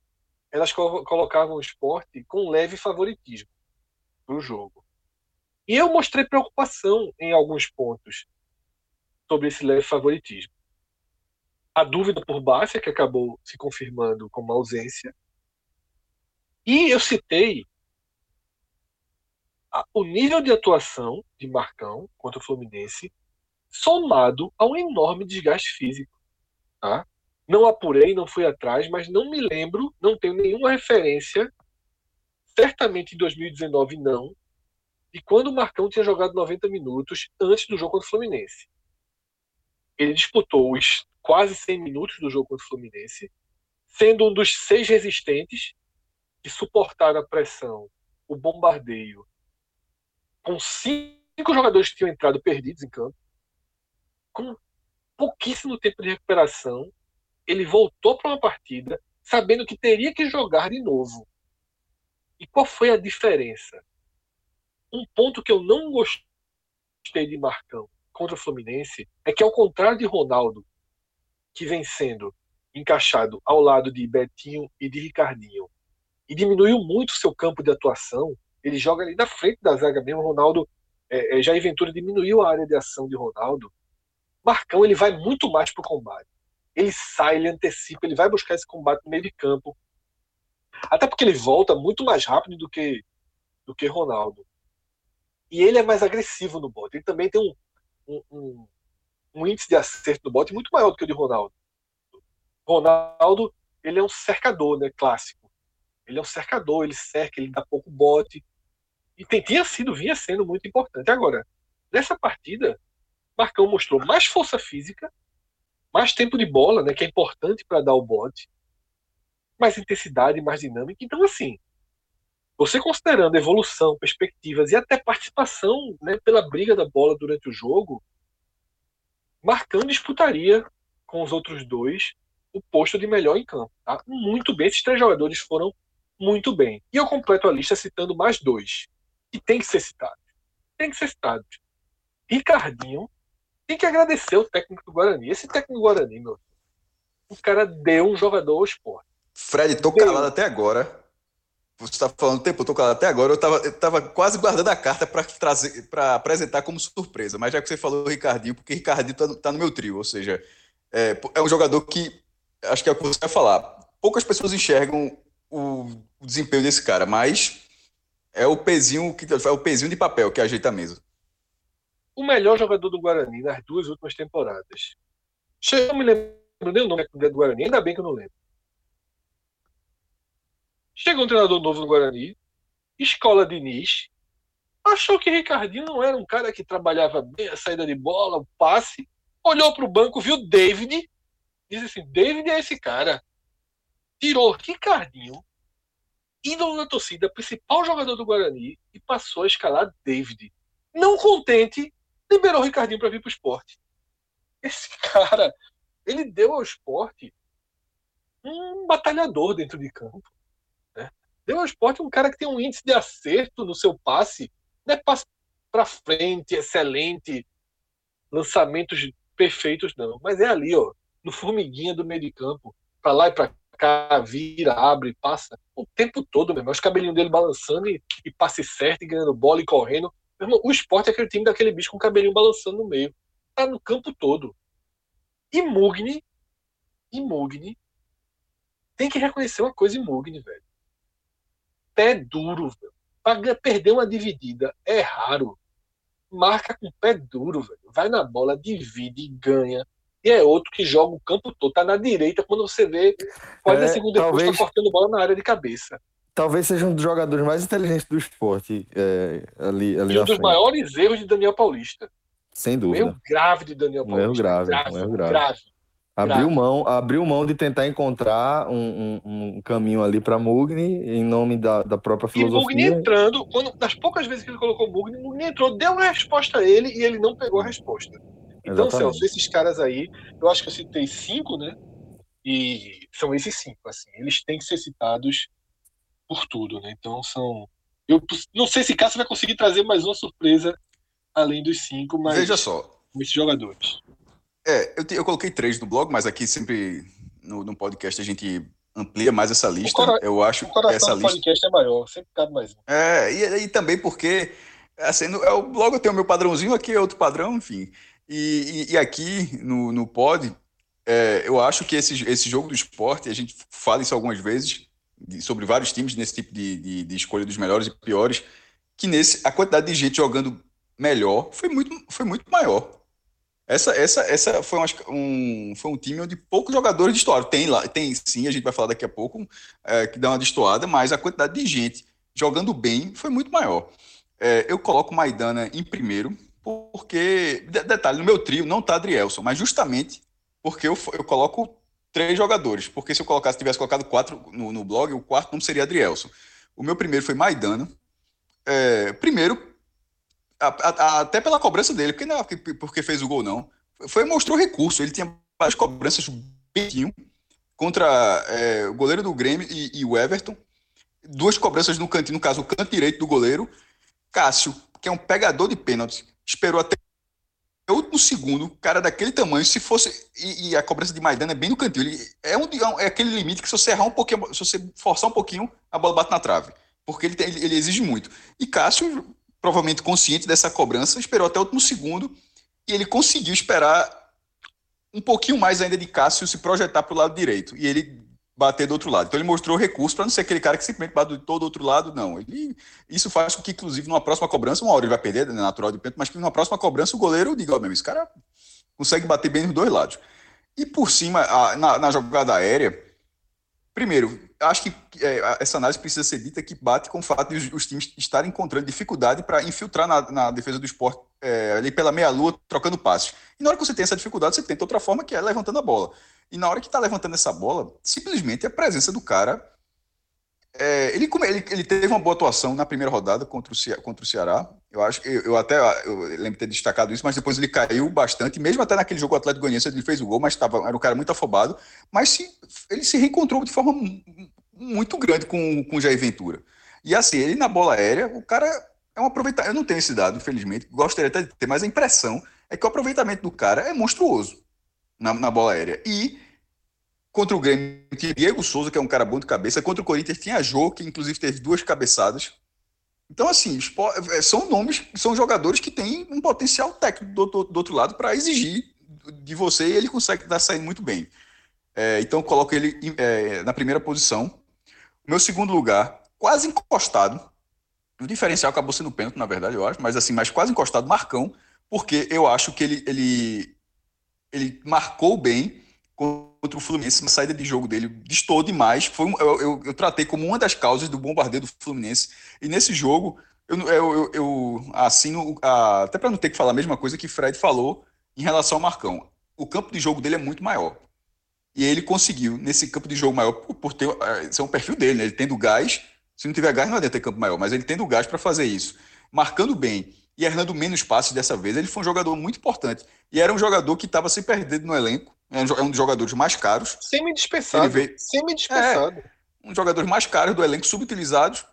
elas colocavam o esporte com leve favoritismo para o jogo. E eu mostrei preocupação em alguns pontos sobre esse leve favoritismo a dúvida por Bácia, que acabou se confirmando como ausência. E eu citei o nível de atuação de Marcão contra o Fluminense, somado a um enorme desgaste físico. Tá? Não apurei, não fui atrás, mas não me lembro, não tenho nenhuma referência, certamente em 2019 não, de quando o Marcão tinha jogado 90 minutos antes do jogo contra o Fluminense. Ele disputou os quase 100 minutos do jogo contra o Fluminense, sendo um dos seis resistentes que suportaram a pressão, o bombardeio, com cinco jogadores que tinham entrado perdidos em campo, com pouquíssimo tempo de recuperação, ele voltou para uma partida sabendo que teria que jogar de novo. E qual foi a diferença? Um ponto que eu não gostei de Marcão contra o Fluminense é que, ao contrário de Ronaldo, que vem sendo encaixado ao lado de Betinho e de Ricardinho e diminuiu muito seu campo de atuação, ele joga ali na frente da zaga mesmo. Ronaldo, é, é, Ventura diminuiu a área de ação de Ronaldo. Marcão, ele vai muito mais para o combate. Ele sai, ele antecipa, ele vai buscar esse combate no meio de campo. Até porque ele volta muito mais rápido do que, do que Ronaldo. E ele é mais agressivo no bote. Ele também tem um, um, um um índice de acerto do bote muito maior do que o de Ronaldo. Ronaldo, ele é um cercador, né, clássico. Ele é um cercador, ele cerca, ele dá pouco bote. E tem, tinha sido, vinha sendo muito importante. Agora, nessa partida, Marcão mostrou mais força física, mais tempo de bola, né, que é importante para dar o bote, mais intensidade, mais dinâmica. Então, assim, você considerando evolução, perspectivas e até participação né, pela briga da bola durante o jogo, Marcão disputaria com os outros dois o posto de melhor em campo. Tá? Muito bem, esses três jogadores foram muito bem. E eu completo a lista citando mais dois, que tem que ser citados. Tem que ser citados. Ricardinho tem que agradecer o técnico do Guarani. Esse técnico do Guarani, meu, o cara deu um jogador ao esporte. Fred, tô deu. calado até agora. Você está falando tempo, eu tô calado até agora. Eu estava eu tava quase guardando a carta para trazer, para apresentar como surpresa. Mas já que você falou Ricardinho, porque Ricardinho tá, tá, no meu trio, ou seja, é, é, um jogador que acho que é o que você vai falar. Poucas pessoas enxergam o, o desempenho desse cara, mas é o pezinho que é o pezinho de papel que ajeita a mesa. O melhor jogador do Guarani nas duas últimas temporadas. Chega, me lembro nem o nome do Guarani, ainda bem que eu não lembro. Chega um treinador novo no Guarani, escola Diniz, achou que Ricardinho não era um cara que trabalhava bem a saída de bola, o passe, olhou para o banco, viu David, disse assim: David é esse cara. Tirou Ricardinho, ídolo da torcida, principal jogador do Guarani, e passou a escalar David. Não contente, liberou o Ricardinho para vir para o esporte. Esse cara, ele deu ao esporte um batalhador dentro de campo. Né? Deu ao esporte um cara que tem um índice de acerto no seu passe, não é passe para frente, excelente, lançamentos perfeitos, não. Mas é ali, ó, no formiguinha do meio de campo, para lá e para cá, vira, abre, passa, o tempo todo mesmo. Os cabelinhos dele balançando e, e passe certo, e ganhando bola e correndo. Irmão, o esporte é aquele time daquele bicho com o cabelinho balançando no meio. Tá no campo todo. E Mugni, e Mugni, tem que reconhecer uma coisa em Mugni, velho. Pé duro, velho. Pra perder uma dividida é raro. Marca com pé duro, velho. Vai na bola, divide e ganha. E é outro que joga o campo todo. Tá na direita quando você vê 40 é, segundos depois talvez... tá cortando bola na área de cabeça talvez seja um dos jogadores mais inteligentes do esporte é, ali, ali E um dos frente. maiores erros de Daniel Paulista. Sem dúvida. Um erro grave de Daniel Paulista. Um erro grave. grave, grave. grave. Abriu mão, abriu mão de tentar encontrar um, um, um caminho ali para Mugni em nome da, da própria filosofia. E Mugni entrando, quando, das poucas vezes que ele colocou Mugni, Mugni entrou, deu uma resposta a ele e ele não pegou a resposta. Então, Exatamente. Celso, esses caras aí, eu acho que eu citei cinco, né? E são esses cinco, assim. Eles têm que ser citados por tudo, né? Então são. Eu não sei se Cássio vai conseguir trazer mais uma surpresa além dos cinco, mas. Veja só. Esses jogadores. É, eu, te, eu coloquei três no blog, mas aqui sempre no, no podcast a gente amplia mais essa lista. Cora... Eu acho que essa lista. podcast é maior, sempre cabe mais um. É, e, e também porque assim, no, é o blog eu tenho o meu padrãozinho, aqui é outro padrão, enfim. E, e, e aqui no, no pod, é, eu acho que esse, esse jogo do esporte, a gente fala isso algumas vezes, de, sobre vários times nesse tipo de, de, de, escolha dos melhores e piores, que nesse a quantidade de gente jogando melhor foi muito, foi muito maior. Essa, essa, essa foi, um, foi um time onde poucos jogadores de história. Tem lá, tem sim, a gente vai falar daqui a pouco, é, que dá uma destoada, mas a quantidade de gente jogando bem foi muito maior. É, eu coloco Maidana em primeiro, porque, detalhe, no meu trio não tá Adrielson, mas justamente porque eu, eu coloco três jogadores, porque se eu colocasse, tivesse colocado quatro no, no blog, o quarto não seria Adrielson. O meu primeiro foi Maidana. É, primeiro, a, a, até pela cobrança dele, porque não é porque fez o gol, não. Foi, mostrou recurso, ele tinha várias cobranças bem contra é, o goleiro do Grêmio e, e, o Everton. Duas cobranças no cantinho, no caso, o canto direito do goleiro. Cássio, que é um pegador de pênalti, esperou até o último segundo, cara daquele tamanho, se fosse. E, e a cobrança de Maidana é bem no cantinho. Ele é, um, é aquele limite que se você errar um pouquinho, se você forçar um pouquinho, a bola bate na trave. Porque ele, ele, ele exige muito. E Cássio, provavelmente consciente dessa cobrança, esperou até o último segundo e ele conseguiu esperar um pouquinho mais ainda de Cássio se projetar para o lado direito. E ele bater do outro lado. Então ele mostrou recurso para não ser aquele cara que simplesmente bate do todo outro lado, não. Ele, isso faz com que, inclusive, numa próxima cobrança, uma hora ele vai perder, é natural de pênalti, mas que numa próxima cobrança o goleiro diga, ó, meu, esse cara consegue bater bem nos dois lados. E por cima, a, na, na, jogada aérea, primeiro, acho que é, essa análise precisa ser dita que bate com o fato de os, os times estarem encontrando dificuldade para infiltrar na, na, defesa do esporte é, ali pela meia-lua, trocando passes. E na hora que você tem essa dificuldade, você tenta outra forma, que é levantando a bola. E na hora que tá levantando essa bola, simplesmente a presença do cara. É, ele, ele, ele teve uma boa atuação na primeira rodada contra o, contra o Ceará. Eu acho eu, eu até eu lembro de ter destacado isso, mas depois ele caiu bastante, mesmo até naquele jogo Atlético Goianiense ele fez o gol, mas tava, era um cara muito afobado. Mas se, ele se reencontrou de forma muito grande com, com o Jair Ventura. E assim, ele na bola aérea, o cara é um aproveitamento. Eu não tenho esse dado, infelizmente, gostaria até de ter, mas a impressão é que o aproveitamento do cara é monstruoso na, na bola aérea. E contra o Grêmio tinha Diego Souza, que é um cara bom de cabeça. Contra o Corinthians tinha Jô, que inclusive teve duas cabeçadas. Então, assim, é, são nomes, são jogadores que têm um potencial técnico do, do, do outro lado para exigir de você e ele consegue estar saindo muito bem. É, então, coloco ele é, na primeira posição. Meu segundo lugar, quase encostado. O diferencial acabou sendo pênalti, na verdade, eu acho, mas assim, mas quase encostado, Marcão, porque eu acho que ele, ele ele marcou bem contra o Fluminense, na saída de jogo dele distou demais. Foi um, eu, eu, eu, tratei como uma das causas do bombardeio do Fluminense. E nesse jogo, eu, eu, eu assino, a, até para não ter que falar a mesma coisa que Fred falou em relação ao Marcão. O campo de jogo dele é muito maior. E ele conseguiu, nesse campo de jogo maior, por, por ter, é, ser um perfil dele, né? ele tendo gás, Se não tiver gás, não adianta ter campo maior, mas ele tendo gás para fazer isso, marcando bem e errando menos passes dessa vez, ele foi um jogador muito importante. E era um jogador que estava se perdendo no elenco, é um dos jogadores mais caros. Semi-dispensado. Veio... Semi-dispensado. É, um dos jogadores mais caros do elenco, subutilizados.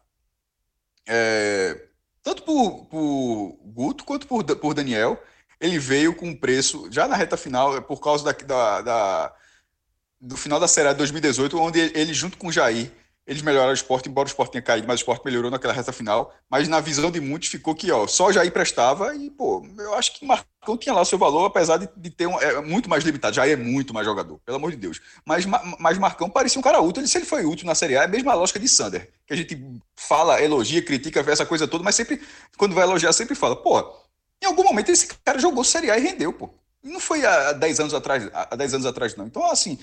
É, tanto por, por Guto quanto por, por Daniel. Ele veio com um preço, já na reta final, por causa da, da, da do final da Série A de 2018, onde ele, junto com o Jair, eles melhoraram o esporte, embora o esporte tenha caído, mas o esporte melhorou naquela reta final. Mas na visão de muitos ficou que ó, só Jair prestava e, pô, eu acho que Marcão tinha lá o seu valor, apesar de, de ter um, é, muito mais limitado. Jair é muito mais jogador, pelo amor de Deus. Mas, mas Marcão parecia um cara útil. Ele, se ele foi útil na Série A, é a mesma lógica de Sander, que a gente fala, elogia, critica, essa coisa toda, mas sempre, quando vai elogiar, sempre fala, pô, em algum momento esse cara jogou Série A e rendeu, pô. Não foi há 10 anos atrás, há 10 anos atrás, não. Então, assim,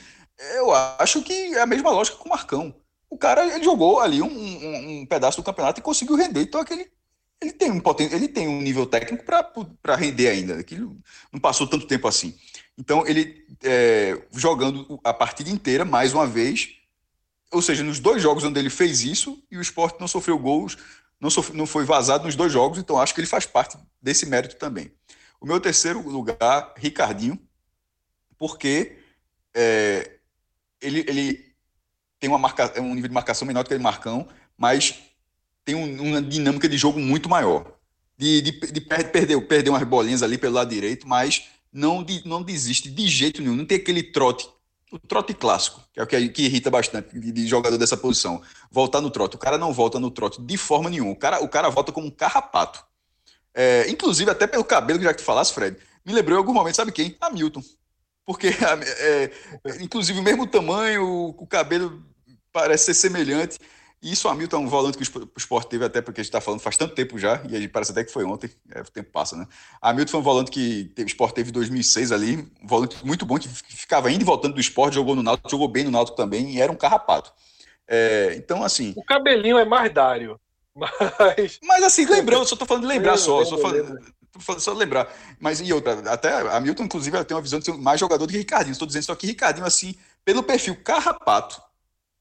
eu acho que é a mesma lógica com o Marcão. O cara ele jogou ali um, um, um pedaço do campeonato e conseguiu render. Então, aquele, ele tem um poten ele tem um nível técnico para render ainda. Que não passou tanto tempo assim. Então, ele é, jogando a partida inteira, mais uma vez, ou seja, nos dois jogos onde ele fez isso, e o esporte não sofreu gols, não, sofreu, não foi vazado nos dois jogos, então acho que ele faz parte desse mérito também. O meu terceiro lugar, Ricardinho, porque é, ele, ele tem uma marca, é um nível de marcação menor do que ele Marcão, mas tem um, uma dinâmica de jogo muito maior. De, de, de perder, perder umas bolinhas ali pelo lado direito, mas não, de, não desiste de jeito nenhum. Não tem aquele trote, o trote clássico, que é o que, que irrita bastante de, de, jogador dessa posição. Voltar no trote. O cara não volta no trote de forma nenhuma. O cara, o cara volta como um carrapato. É, inclusive, até pelo cabelo já que tu falasse, Fred, me lembrou em algum momento, sabe quem? Hamilton. Porque, é, inclusive, o mesmo tamanho, o cabelo parece ser semelhante. E isso, Hamilton é um volante que o esporte teve até porque a gente está falando faz tanto tempo já, e parece até que foi ontem, é, o tempo passa, né? Hamilton foi um volante que teve, o esporte teve em 2006 ali, um volante muito bom, que ficava indo e voltando do esporte, jogou no Náutico, jogou bem no Náutico também, e era um carrapato. É, então, assim... O cabelinho é mais Dário. Mas... Mas assim, lembrando, só tô falando de lembrar só. só, falando, falando, só lembrar. Mas e outra, até a Milton, inclusive, ela tem uma visão de ser mais jogador do que Ricardinho. Estou dizendo só que Ricardinho, assim, pelo perfil carrapato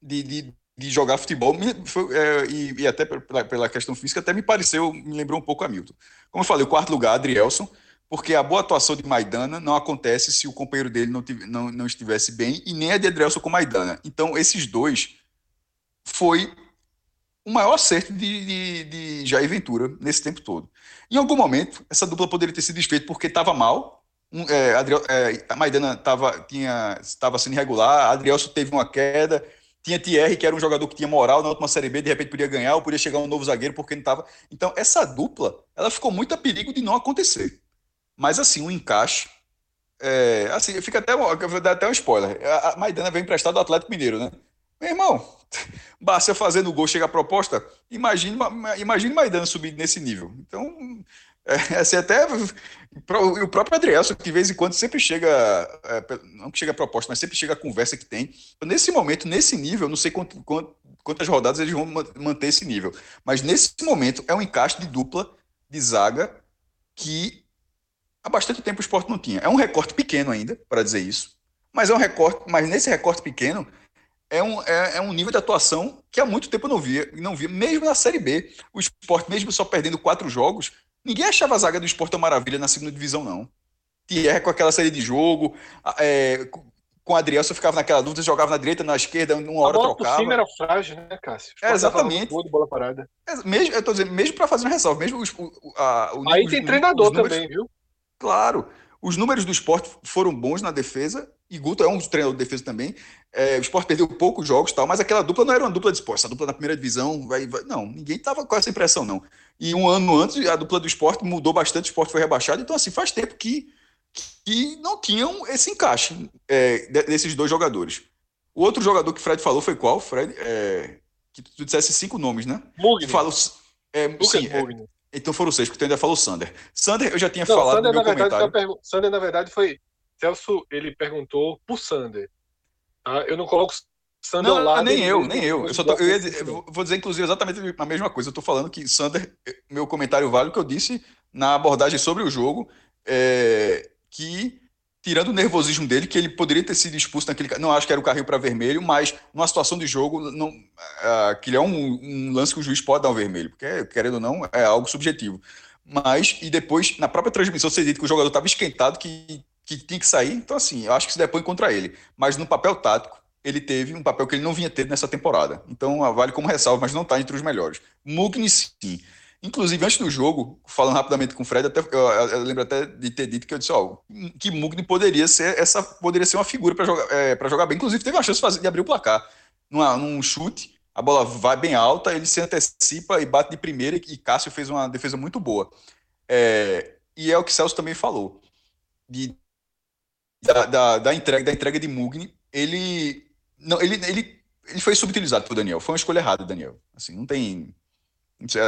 de, de, de jogar futebol, foi, é, e, e, até pela, pela, questão física, até me pareceu, me lembrou um pouco a Milton. Como eu falei, o quarto lugar, Adrielson, porque a boa atuação de Maidana não acontece se o companheiro dele não, tive, não, não estivesse bem, e nem a de Adrielson com Maidana. Então, esses dois foi o maior acerto de, de, de Jair Ventura nesse tempo todo. Em algum momento, essa dupla poderia ter sido desfeita porque estava mal. Um, é, Adriel, é, a Maidana estava sendo irregular, Adrielso teve uma queda, tinha Thierry, que era um jogador que tinha moral na última Série B, de repente podia ganhar, ou podia chegar um novo zagueiro porque não estava. Então, essa dupla, ela ficou muito a perigo de não acontecer. Mas, assim, o um encaixe. É, assim, fica até, vou dar até um spoiler. A, Maidana veio emprestado do Atlético Mineiro, né? Meu irmão, Basta fazendo gol, chega a proposta. Imagine, imagine Maidana subir nesse nível. Então, é, assim, até o próprio Adrielson, que de vez em quando sempre chega, é, não que chega a proposta, mas sempre chega a conversa que tem. Então, nesse momento, nesse nível, não sei quanto, quanto, quantas rodadas eles vão manter esse nível, mas nesse momento é um encaixe de dupla de zaga que há bastante tempo o esporte não tinha. É um recorte pequeno ainda, para dizer isso, mas é um recorte, mas nesse recorte pequeno é um, é, é, um nível de atuação que há muito tempo eu não via, não via, mesmo na Série B. O esporte, mesmo só perdendo quatro jogos, ninguém achava a zaga do esporte uma maravilha na segunda divisão, não. Thierry com aquela série de jogo, é, com o Adriel, você ficava naquela dúvida, jogava na direita, na esquerda, uma hora a bola trocava. Por cima era frágil, né, Cássio? É, exatamente. De bola parada. É, mesmo, eu tô dizendo, mesmo para fazer uma ressalva, mesmo os, o, a, o, Aí os, tem treinador números, também, viu? Claro. Os números do esporte foram bons na defesa, e Guto é um treinador de defesa também. É, o esporte perdeu poucos jogos tal, mas aquela dupla não era uma dupla de esporte. Essa dupla na primeira divisão, vai, vai não, ninguém estava com essa impressão, não. E um ano antes, a dupla do esporte mudou bastante, o esporte foi rebaixado, então assim, faz tempo que, que não tinham esse encaixe é, desses dois jogadores. O outro jogador que o Fred falou foi qual, Fred? É, que tu dissesse cinco nomes, né? Mugni. Falo, é, sim, é, então foram seis, porque tu ainda falou Sander. Sander, eu já tinha não, falado Sander, no meu verdade, comentário. Sander, na verdade, foi. Celso, ele perguntou por Sander. Ah, eu não coloco Sander não, ao lado. Nem eu, nem eu. Eu, só tô, eu, eu, vou dizer, inclusive, exatamente a mesma coisa. Eu estou falando que Sander, meu comentário vale o que eu disse na abordagem sobre o jogo, é, que tirando o nervosismo dele, que ele poderia ter sido expulso naquele. Não acho que era o carrinho para vermelho, mas numa situação de jogo, não, uh, aquele é um, um, lance que o juiz pode dar um vermelho, porque, querendo ou não, é algo subjetivo. Mas, e depois, na própria transmissão, você disse que o jogador estava esquentado, que, que tinha que sair. Então, assim, eu acho que se depõe contra ele. Mas no papel tático, ele teve um papel que ele não vinha ter nessa temporada. Então, vale como ressalva, mas não está entre os melhores. Mugni, sim. Inclusive, antes do jogo, falando rapidamente com o Fred, até, eu, eu, lembro até de ter dito que eu disse, ó, que Mugni poderia ser essa poderia ser uma figura para jogar, é, jogar bem. Inclusive, teve a chance de, fazer, de abrir o placar. Numa, num chute, a bola vai bem alta, ele se antecipa e bate de primeira, e Cássio fez uma defesa muito boa. É, e é o que Celso também falou. De, da, da, da, entrega, da entrega de Mugni, ele, não, ele, ele, ele foi subutilizado por Daniel. Foi uma escolha errada, Daniel. Assim, não tem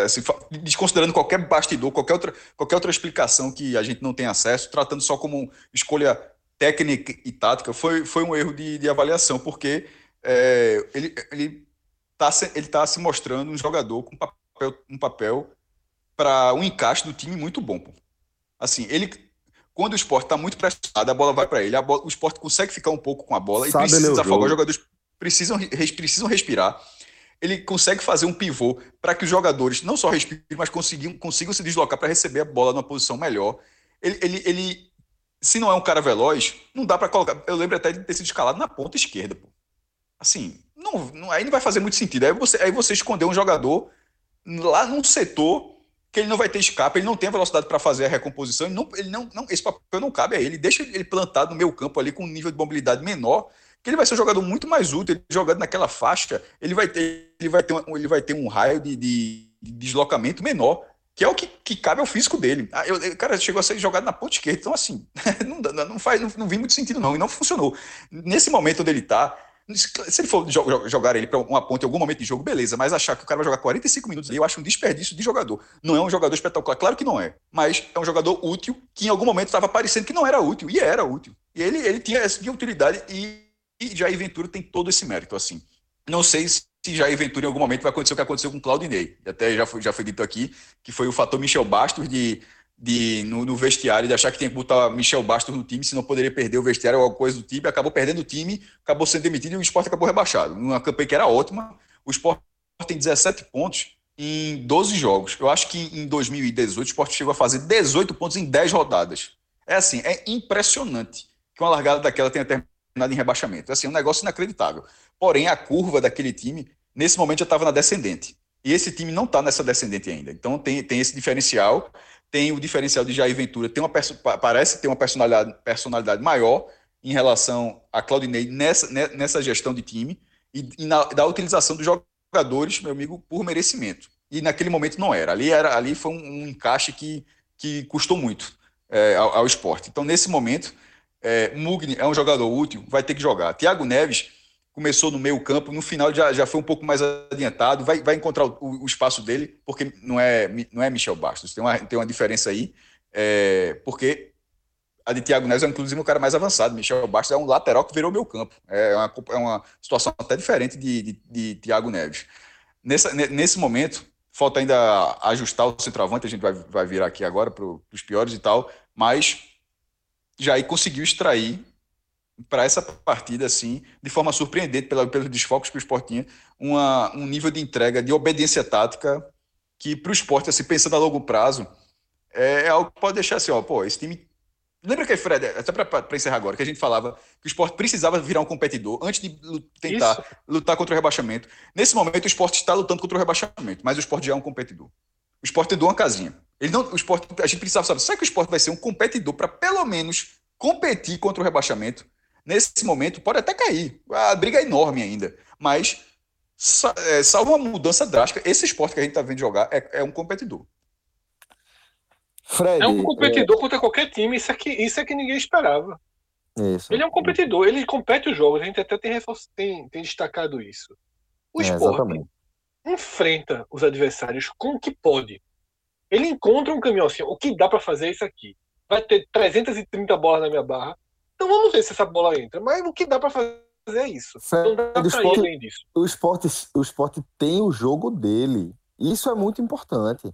Assim, desconsiderando qualquer bastidor, qualquer outra, qualquer outra explicação que a gente não tem acesso, tratando só como escolha técnica e tática, foi, foi um erro de, de avaliação, porque é, ele ele está ele tá se mostrando um jogador com papel, um papel para um encaixe do time muito bom. Pô. Assim, ele quando o esporte está muito pressionado, a bola vai para ele, bola, o esporte consegue ficar um pouco com a bola Sabe e precisa desafogar. Os jogadores precisam, precisam respirar ele consegue fazer um pivô para que os jogadores não só respirem, mas consigam, consigam se deslocar para receber a bola numa posição melhor. Ele, ele, ele, se não é um cara veloz, não dá para colocar. Eu lembro até de ter sido escalado na ponta esquerda. Pô. Assim, não, não, aí não vai fazer muito sentido. Aí você, aí você esconder um jogador lá num setor que ele não vai ter escape, ele não tem velocidade para fazer a recomposição, ele não, ele não, não, esse papel não cabe a ele. Deixa ele plantado no meio campo ali com um nível de mobilidade menor que ele vai ser um jogador muito mais útil, ele jogando naquela faixa, ele vai ter, ele vai ter, um, ele vai ter um raio de, de, de deslocamento menor, que é o que, que cabe ao físico dele. Ah, eu, o cara chegou a ser jogado na ponta esquerda, então assim, não, não, faz, não, não vi muito sentido não, e não funcionou. Nesse momento onde ele está, se ele for jogar ele para uma ponta em algum momento de jogo, beleza, mas achar que o cara vai jogar 45 minutos ali, eu acho um desperdício de jogador. Não é um jogador espetacular, claro que não é, mas é um jogador útil que em algum momento estava parecendo que não era útil, e era útil. E ele, ele tinha essa utilidade e e Jair Ventura tem todo esse mérito, assim. Não sei se Jair Ventura em algum momento vai acontecer o que aconteceu com Claudinei. Até já foi, já foi dito aqui que foi o fator Michel Bastos de, de no, no, vestiário, de achar que tem que botar Michel Bastos no time, se não poderia perder o vestiário ou alguma coisa do time, acabou perdendo o time, acabou sendo demitido e o esporte acabou rebaixado. Uma campanha que era ótima, o esporte tem 17 pontos em 12 jogos. Eu acho que em 2018 o esporte chegou a fazer 18 pontos em 10 rodadas. É assim, é impressionante que uma largada daquela tenha terminado em rebaixamento. Assim, um negócio inacreditável. Porém, a curva daquele time, nesse momento, já estava na descendente. E esse time não está nessa descendente ainda. Então tem, tem esse diferencial. Tem o diferencial de Jair Ventura, tem uma, parece ter uma personalidade, personalidade maior em relação a Claudinei nessa, nessa gestão de time e, e na, da utilização dos jogadores, meu amigo, por merecimento. E naquele momento não era. Ali, era, ali foi um, um encaixe que, que custou muito é, ao, ao esporte. Então, nesse momento, é, Mugni é um jogador útil, vai ter que jogar. Thiago Neves começou no meio campo, no final já, já foi um pouco mais adiantado, vai, vai encontrar o, o espaço dele, porque não é, não é Michel Bastos, tem uma, tem uma diferença aí, é, porque a de Thiago Neves é inclusive um cara mais avançado, Michel Bastos é um lateral que virou meio campo, é uma, é uma situação até diferente de, de, de Thiago Neves. Nessa, nesse momento, falta ainda ajustar o centroavante, a gente vai, vai virar aqui agora para os piores e tal, mas Jair conseguiu extrair para essa partida, assim, de forma surpreendente, pela, pelos desfocos que o esporte tinha, uma, um nível de entrega, de obediência tática, que para o esporte, assim, pensando a longo prazo, é, é, algo que pode deixar assim, ó, pô, esse time. Lembra que, Fred, até para encerrar agora, que a gente falava que o esporte precisava virar um competidor antes de tentar Isso. lutar contra o rebaixamento. Nesse momento, o esporte está lutando contra o rebaixamento, mas o esporte já é um competidor. O esporte tem uma casinha. Ele não, o esporte, a gente precisava saber, será que o esporte vai ser um competidor para pelo menos competir contra o rebaixamento? Nesse momento, pode até cair. A briga é enorme ainda. Mas, é, salvo uma mudança drástica, esse esporte que a gente está vendo jogar é, é um competidor. Fred, é um competidor é... contra qualquer time. Isso é que, isso é que ninguém esperava. Isso. Ele é um competidor, ele compete os jogos. A gente até tem, tem, tem destacado isso. O é, esporte enfrenta os adversários com o que pode. Ele encontra um caminhão assim, o que dá para fazer é isso aqui. Vai ter 330 bolas na minha barra. Então vamos ver se essa bola entra. Mas o que dá para fazer é isso. Não dá pra esporte, além disso. O esporte, o esporte tem o jogo dele. Isso é muito importante.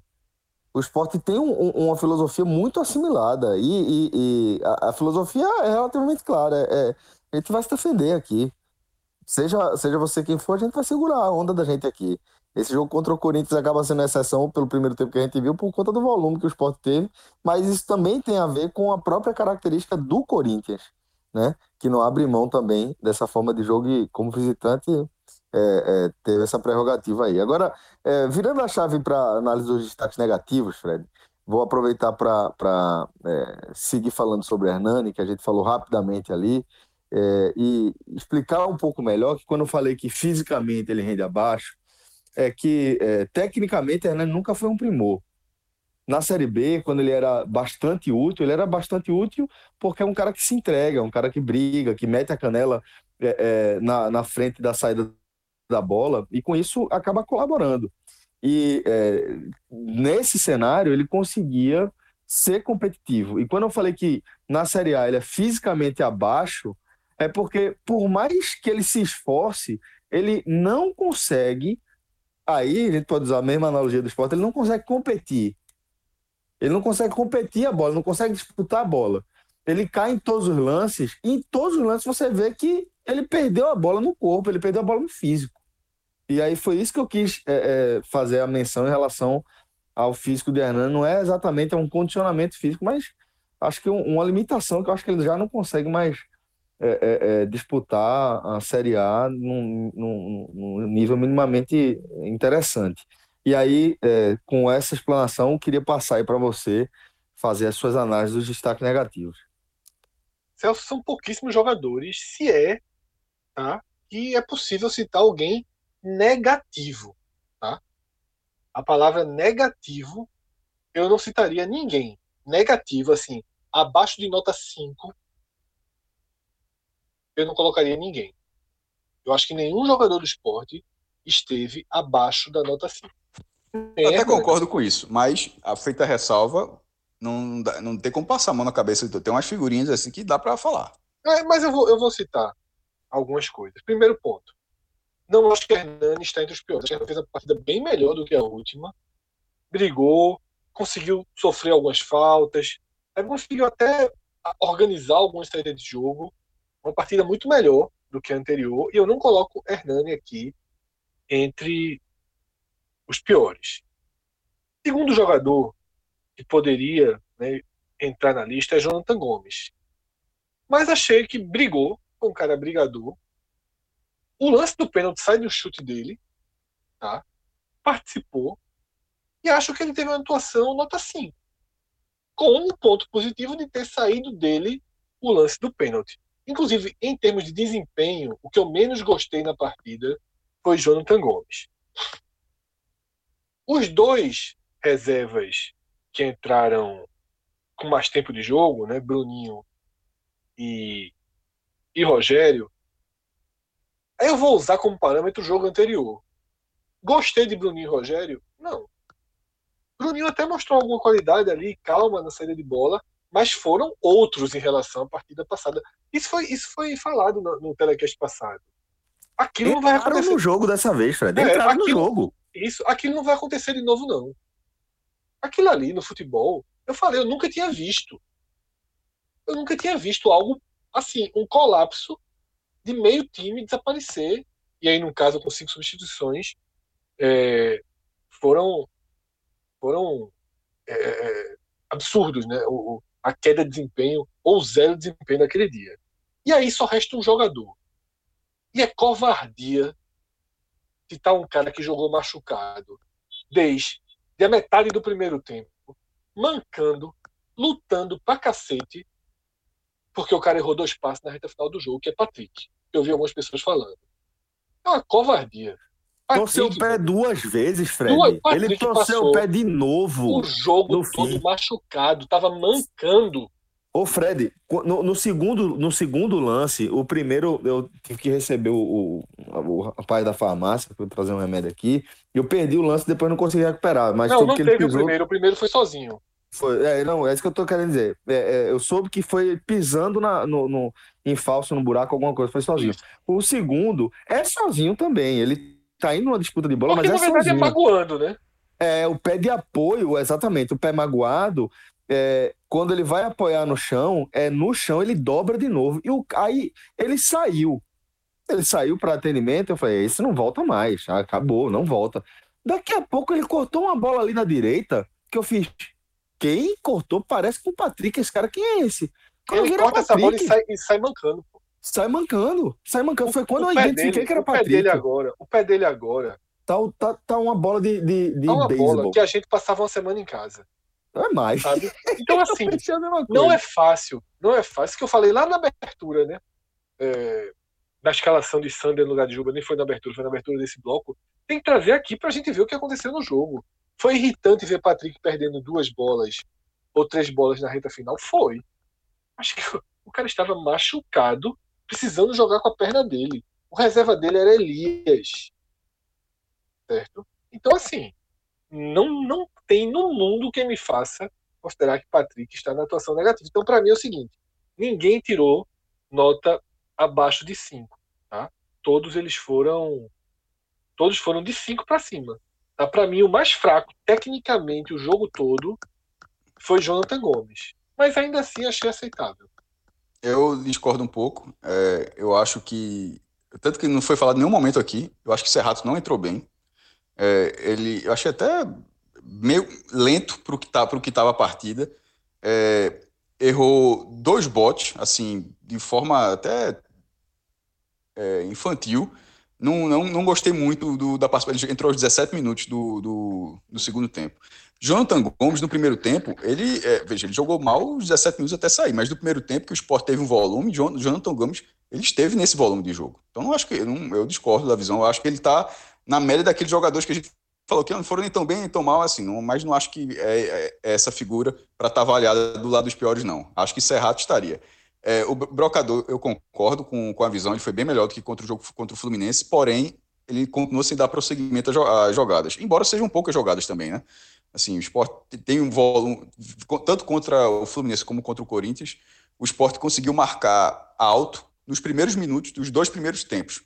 O esporte tem um, um, uma filosofia muito assimilada e, e, e a, a, filosofia é relativamente clara. É, é, a gente vai se defender aqui. Seja, seja você quem for, a gente vai segurar a onda da gente aqui. Esse jogo contra o Corinthians acaba sendo exceção pelo primeiro tempo que a gente viu por conta do volume que o esporte teve, mas isso também tem a ver com a própria característica do Corinthians, né? Que não abre mão também dessa forma de jogo e, como visitante, é, é, teve essa prerrogativa aí. Agora, é, virando a chave para análise dos destaques negativos, Fred, vou aproveitar para é, seguir falando sobre Hernani, que a gente falou rapidamente ali, é, e explicar um pouco melhor que quando eu falei que fisicamente ele rende abaixo, é que é, tecnicamente Hernani nunca foi um primor. Na Série B, quando ele era bastante útil, ele era bastante útil porque é um cara que se entrega, um cara que briga, que mete a canela é, é, na, na frente da saída da bola e com isso acaba colaborando. E é, nesse cenário ele conseguia ser competitivo. E quando eu falei que na Série A ele é fisicamente abaixo, é porque por mais que ele se esforce, ele não consegue. Aí a gente pode usar a mesma analogia do esporte, ele não consegue competir. Ele não consegue competir a bola, não consegue disputar a bola. Ele cai em todos os lances, e em todos os lances você vê que ele perdeu a bola no corpo, ele perdeu a bola no físico. E aí foi isso que eu quis é, é, fazer a menção em relação ao físico de Hernani. Não é exatamente um condicionamento físico, mas acho que uma limitação que eu acho que ele já não consegue mais é, é, é, disputar a Série A num, num, num, nível minimamente interessante. E aí, é, com essa explanação, queria passar aí para você fazer as suas análises dos destaques negativos. Celso, são pouquíssimos jogadores, se é, tá? é possível citar alguém negativo. Tá? A palavra negativo, eu não citaria ninguém. Negativo, assim, abaixo de nota 5, eu não colocaria ninguém. Eu acho que nenhum jogador do esporte esteve abaixo da nota 5. Eu até concordo com isso, mas a feita ressalva, não, dá, não tem como passar a mão na cabeça. Tem umas figurinhas assim que dá para falar. É, mas eu vou, eu vou citar algumas coisas. Primeiro ponto. Não acho que a Hernani está entre os piores. Acho que fez uma partida bem melhor do que a última. Brigou, conseguiu sofrer algumas faltas, conseguiu até organizar algumas saídas de jogo. Uma partida muito melhor do que a anterior. E eu não coloco Hernani aqui entre os piores. Segundo jogador que poderia né, entrar na lista é Jonathan Gomes. Mas achei que brigou, com um cara brigador, o lance do pênalti sai do chute dele, tá? participou, e acho que ele teve uma atuação nota 5. Com um ponto positivo de ter saído dele o lance do pênalti. Inclusive, em termos de desempenho, o que eu menos gostei na partida foi Jonathan Gomes. Os dois reservas que entraram com mais tempo de jogo, né, Bruninho e, e Rogério, Aí eu vou usar como parâmetro o jogo anterior. Gostei de Bruninho e Rogério? Não. Bruninho até mostrou alguma qualidade ali, calma na saída de bola, mas foram outros em relação à partida passada. Isso foi, isso foi falado no, no telecast passado. Aquilo não vai acontecer. no jogo dessa vez, Fred. É, aquilo, no jogo. Isso, aquilo não vai acontecer de novo, não. Aquilo ali no futebol, eu falei, eu nunca tinha visto. Eu nunca tinha visto algo assim, um colapso de meio time desaparecer. E aí, no caso, com cinco substituições, é, foram, foram é, é, absurdos, né? O, a queda de desempenho ou zero de desempenho naquele dia. E aí só resta um jogador. E é covardia tá um cara que jogou machucado desde a metade do primeiro tempo, mancando, lutando pra cacete, porque o cara errou dois passos na reta final do jogo, que é Patrick. Eu vi algumas pessoas falando. É uma covardia. Torceu o pé duas vezes, Fred. Duas, Ele torceu o pé de novo. O jogo todo fim. machucado, tava mancando. Ô, Fred, no, no, segundo, no segundo lance, o primeiro eu tive que receber o, o, o rapaz da farmácia para trazer um remédio aqui. Eu perdi o lance depois não consegui recuperar. Mas não, não teve pisou... o primeiro. O primeiro foi sozinho. Foi, é, não, é isso que eu tô querendo dizer. É, é, eu soube que foi pisando na, no, no, em falso, no buraco, alguma coisa, foi sozinho. O segundo é sozinho também. Ele tá indo numa disputa de bola, Porque, mas é na verdade, é sozinho. é magoando, né? É, o pé de apoio, exatamente, o pé magoado, é, quando ele vai apoiar no chão, é no chão ele dobra de novo. E o, aí ele saiu. Ele saiu para atendimento, eu falei, esse não volta mais, acabou, não volta. Daqui a pouco ele cortou uma bola ali na direita, que eu fiz. Quem cortou parece com o Patrick, esse cara, quem é esse? Quando ele corta essa bola e sai, e sai mancando. Pô. Sai mancando, sai mancando. Foi quando o eu identifiquei dele, que era o Patrick. Pé dele agora, o pé dele agora. Tá, tá, tá uma bola de, de, de tá uma beisebol. bola que a gente passava uma semana em casa. Não é mais. Sabe? Então, assim, não é fácil. Não é fácil. que eu falei lá na abertura, né? É, da escalação de Sander no lugar de Juba, nem foi na abertura, foi na abertura desse bloco. Tem que trazer aqui pra gente ver o que aconteceu no jogo. Foi irritante ver Patrick perdendo duas bolas ou três bolas na reta final? Foi. Acho que o cara estava machucado, precisando jogar com a perna dele. O reserva dele era Elias. Certo? Então, assim, não, não tem no mundo quem me faça considerar que Patrick está na atuação negativa. Então, para mim é o seguinte: ninguém tirou nota abaixo de 5. Tá? Todos eles foram. Todos foram de 5 para cima. Tá? Para mim, o mais fraco, tecnicamente, o jogo todo, foi Jonathan Gomes. Mas ainda assim achei aceitável. Eu discordo um pouco. É, eu acho que. Tanto que não foi falado em nenhum momento aqui, eu acho que Serrato não entrou bem. É, ele, eu achei até meio lento para o que tá, estava a partida. É, errou dois botes, assim, de forma até é, infantil. Não, não, não gostei muito do, da participação. Ele entrou aos 17 minutos do, do, do, segundo tempo. Jonathan Gomes, no primeiro tempo, ele, é, veja, ele jogou mal os 17 minutos até sair, mas no primeiro tempo que o Sport teve um volume, Jonathan Gomes, ele esteve nesse volume de jogo. Então, não acho que, não, eu discordo da visão, eu acho que ele está na média daqueles jogadores que a gente falou que não foram nem tão bem nem tão mal assim, não, mas não acho que é, é, é essa figura para estar tá avaliada do lado dos piores, não. Acho que Serrato estaria. É, o Brocador, eu concordo com, com a visão, ele foi bem melhor do que contra o jogo contra o Fluminense, porém, ele continuou sem dar prosseguimento às jogadas, embora sejam poucas jogadas também, né? Assim, o esporte tem um volume, tanto contra o Fluminense como contra o Corinthians, o esporte conseguiu marcar alto nos primeiros minutos dos dois primeiros tempos.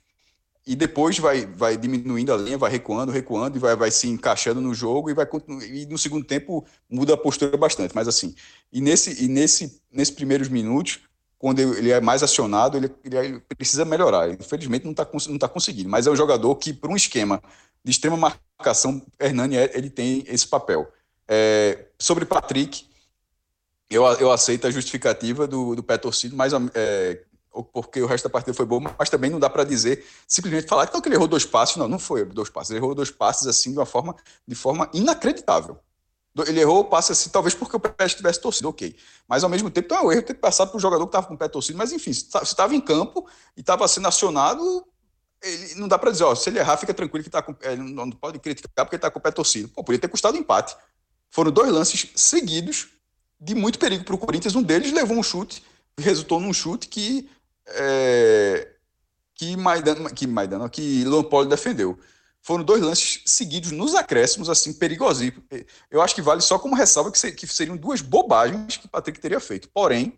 E depois vai, vai diminuindo a linha, vai recuando, recuando, e vai, vai se encaixando no jogo, e, vai, e no segundo tempo muda a postura bastante. Mas assim, e nesse, e nesse, nesses primeiros minutos, quando ele é mais acionado, ele, ele precisa melhorar. Infelizmente não está não tá conseguindo, mas é um jogador que, para um esquema de extrema marcação, Hernani é, ele tem esse papel. É, sobre Patrick, eu, eu aceito a justificativa do, do pé torcido, mas é, porque o resto da partida foi bom, mas também não dá para dizer, simplesmente falar que, não, que ele errou dois passes. Não, não foi dois passes. Ele errou dois passes assim de uma forma, de forma inacreditável. Ele errou o passe assim, talvez porque o pé estivesse torcido, ok. Mas ao mesmo tempo, então, é um erro ter passado para o jogador que estava com o pé torcido. Mas enfim, se estava em campo e estava sendo acionado, ele, não dá para dizer, ó, se ele errar, fica tranquilo que tá com, ele não pode criticar porque está com o pé torcido. Pô, podia ter custado empate. Foram dois lances seguidos de muito perigo para o Corinthians. Um deles levou um chute, resultou num chute que é, que Maidana, que Maidana, que Lampoli defendeu. Foram dois lances seguidos nos acréscimos, assim, perigosos. Eu acho que vale só como ressalva que, que seriam duas bobagens que o Patrick teria feito. Porém,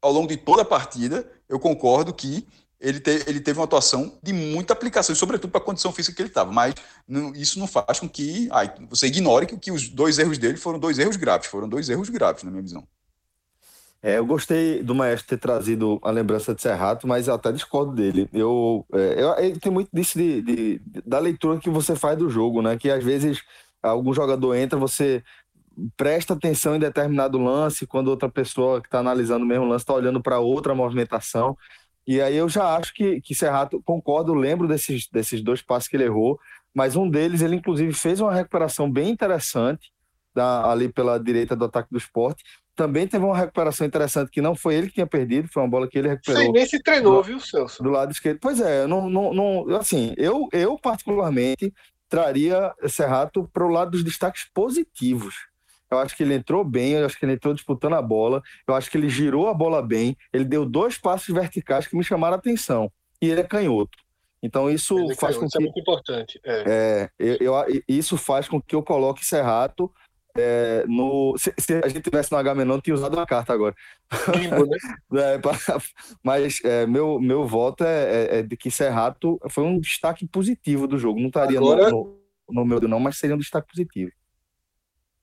ao longo de toda a partida, eu concordo que ele, te, ele teve uma atuação de muita aplicação, sobretudo para a condição física que ele estava. Mas não, isso não faz com que ai, você ignore que, que os dois erros dele foram dois erros graves. Foram dois erros graves, na minha visão. É, eu gostei do Maestro ter trazido a lembrança de Serrato, mas eu até discordo dele. Eu, é, eu, tem muito disso de, de, da leitura que você faz do jogo, né? Que às vezes algum jogador entra, você presta atenção em determinado lance, quando outra pessoa que está analisando o mesmo lance está olhando para outra movimentação. E aí eu já acho que, que Serrato, concordo, lembro desses, desses dois passos que ele errou, mas um deles ele inclusive fez uma recuperação bem interessante da, ali pela direita do ataque do esporte também teve uma recuperação interessante que não foi ele que tinha perdido, foi uma bola que ele recuperou. Sim, nem se treinou, do, viu, Celso? Do lado esquerdo. Pois é, não, não, não, assim, eu, eu particularmente traria Serrato para o lado dos destaques positivos. Eu acho que ele entrou bem, eu acho que ele entrou disputando a bola, eu acho que ele girou a bola bem, ele deu dois passos verticais que me chamaram a atenção. E ele é canhoto. Então isso ele é faz canhoto, com que. Isso é muito importante. É. É, eu, eu, isso faz com que eu coloque Serrato é, no, se, se, a gente tivesse no Agamenon, tinha usado uma carta agora. Limbo, né? é, pra, mas é, meu, meu voto é, é, é, de que Serrato foi um destaque positivo do jogo. Não estaria agora, no, no meu não, mas seria um destaque positivo.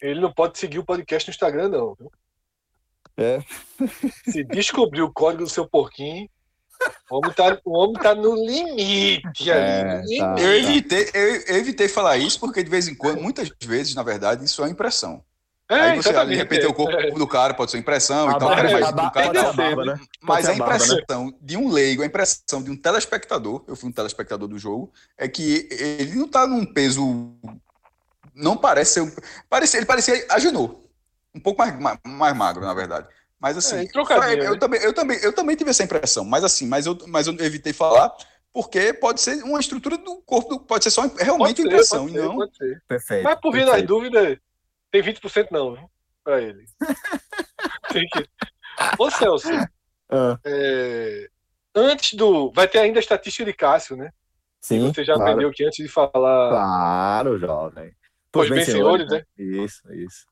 Ele não pode seguir o podcast no Instagram, não. Viu? É. Se descobrir o código do seu porquinho, o homem tá, o homem tá no limite É, ali. no tá. limite. Eu evitei, eu, eu evitei falar isso porque de vez em quando, muitas vezes, na verdade, isso é impressão. É, Aí você, de repente, é. o corpo do cara pode ser impressão A e tal, barba- mas barba- cara tá- né? Mas a né? impressão de um leigo, a impressão de um telespectador, eu fui um telespectador do jogo, é que ele não tá num peso. Não parece ser. um- Parece, ele parecia Agenor. Um pouco mais, mais, mais magro, na verdade. Mas assim, É, trocadilho, eu, né? também, eu, também, eu também tive essa impressão, mas assim, mas eu, mas eu evitei falar, porque pode ser uma estrutura do corpo, pode ser só realmente Pode ser, impressão, pode e ser, não. pode ser. Perfeito. Mas por via das dúvidas, tem 20% não, viu? Pra ele. tem que... Ô Celso, Ah, é, antes do. Vai ter ainda a estatística de Cássio, né? sim, Você já claro. aprendeu que antes de falar Claro, jovem. Os vencedores, né? Isso, isso.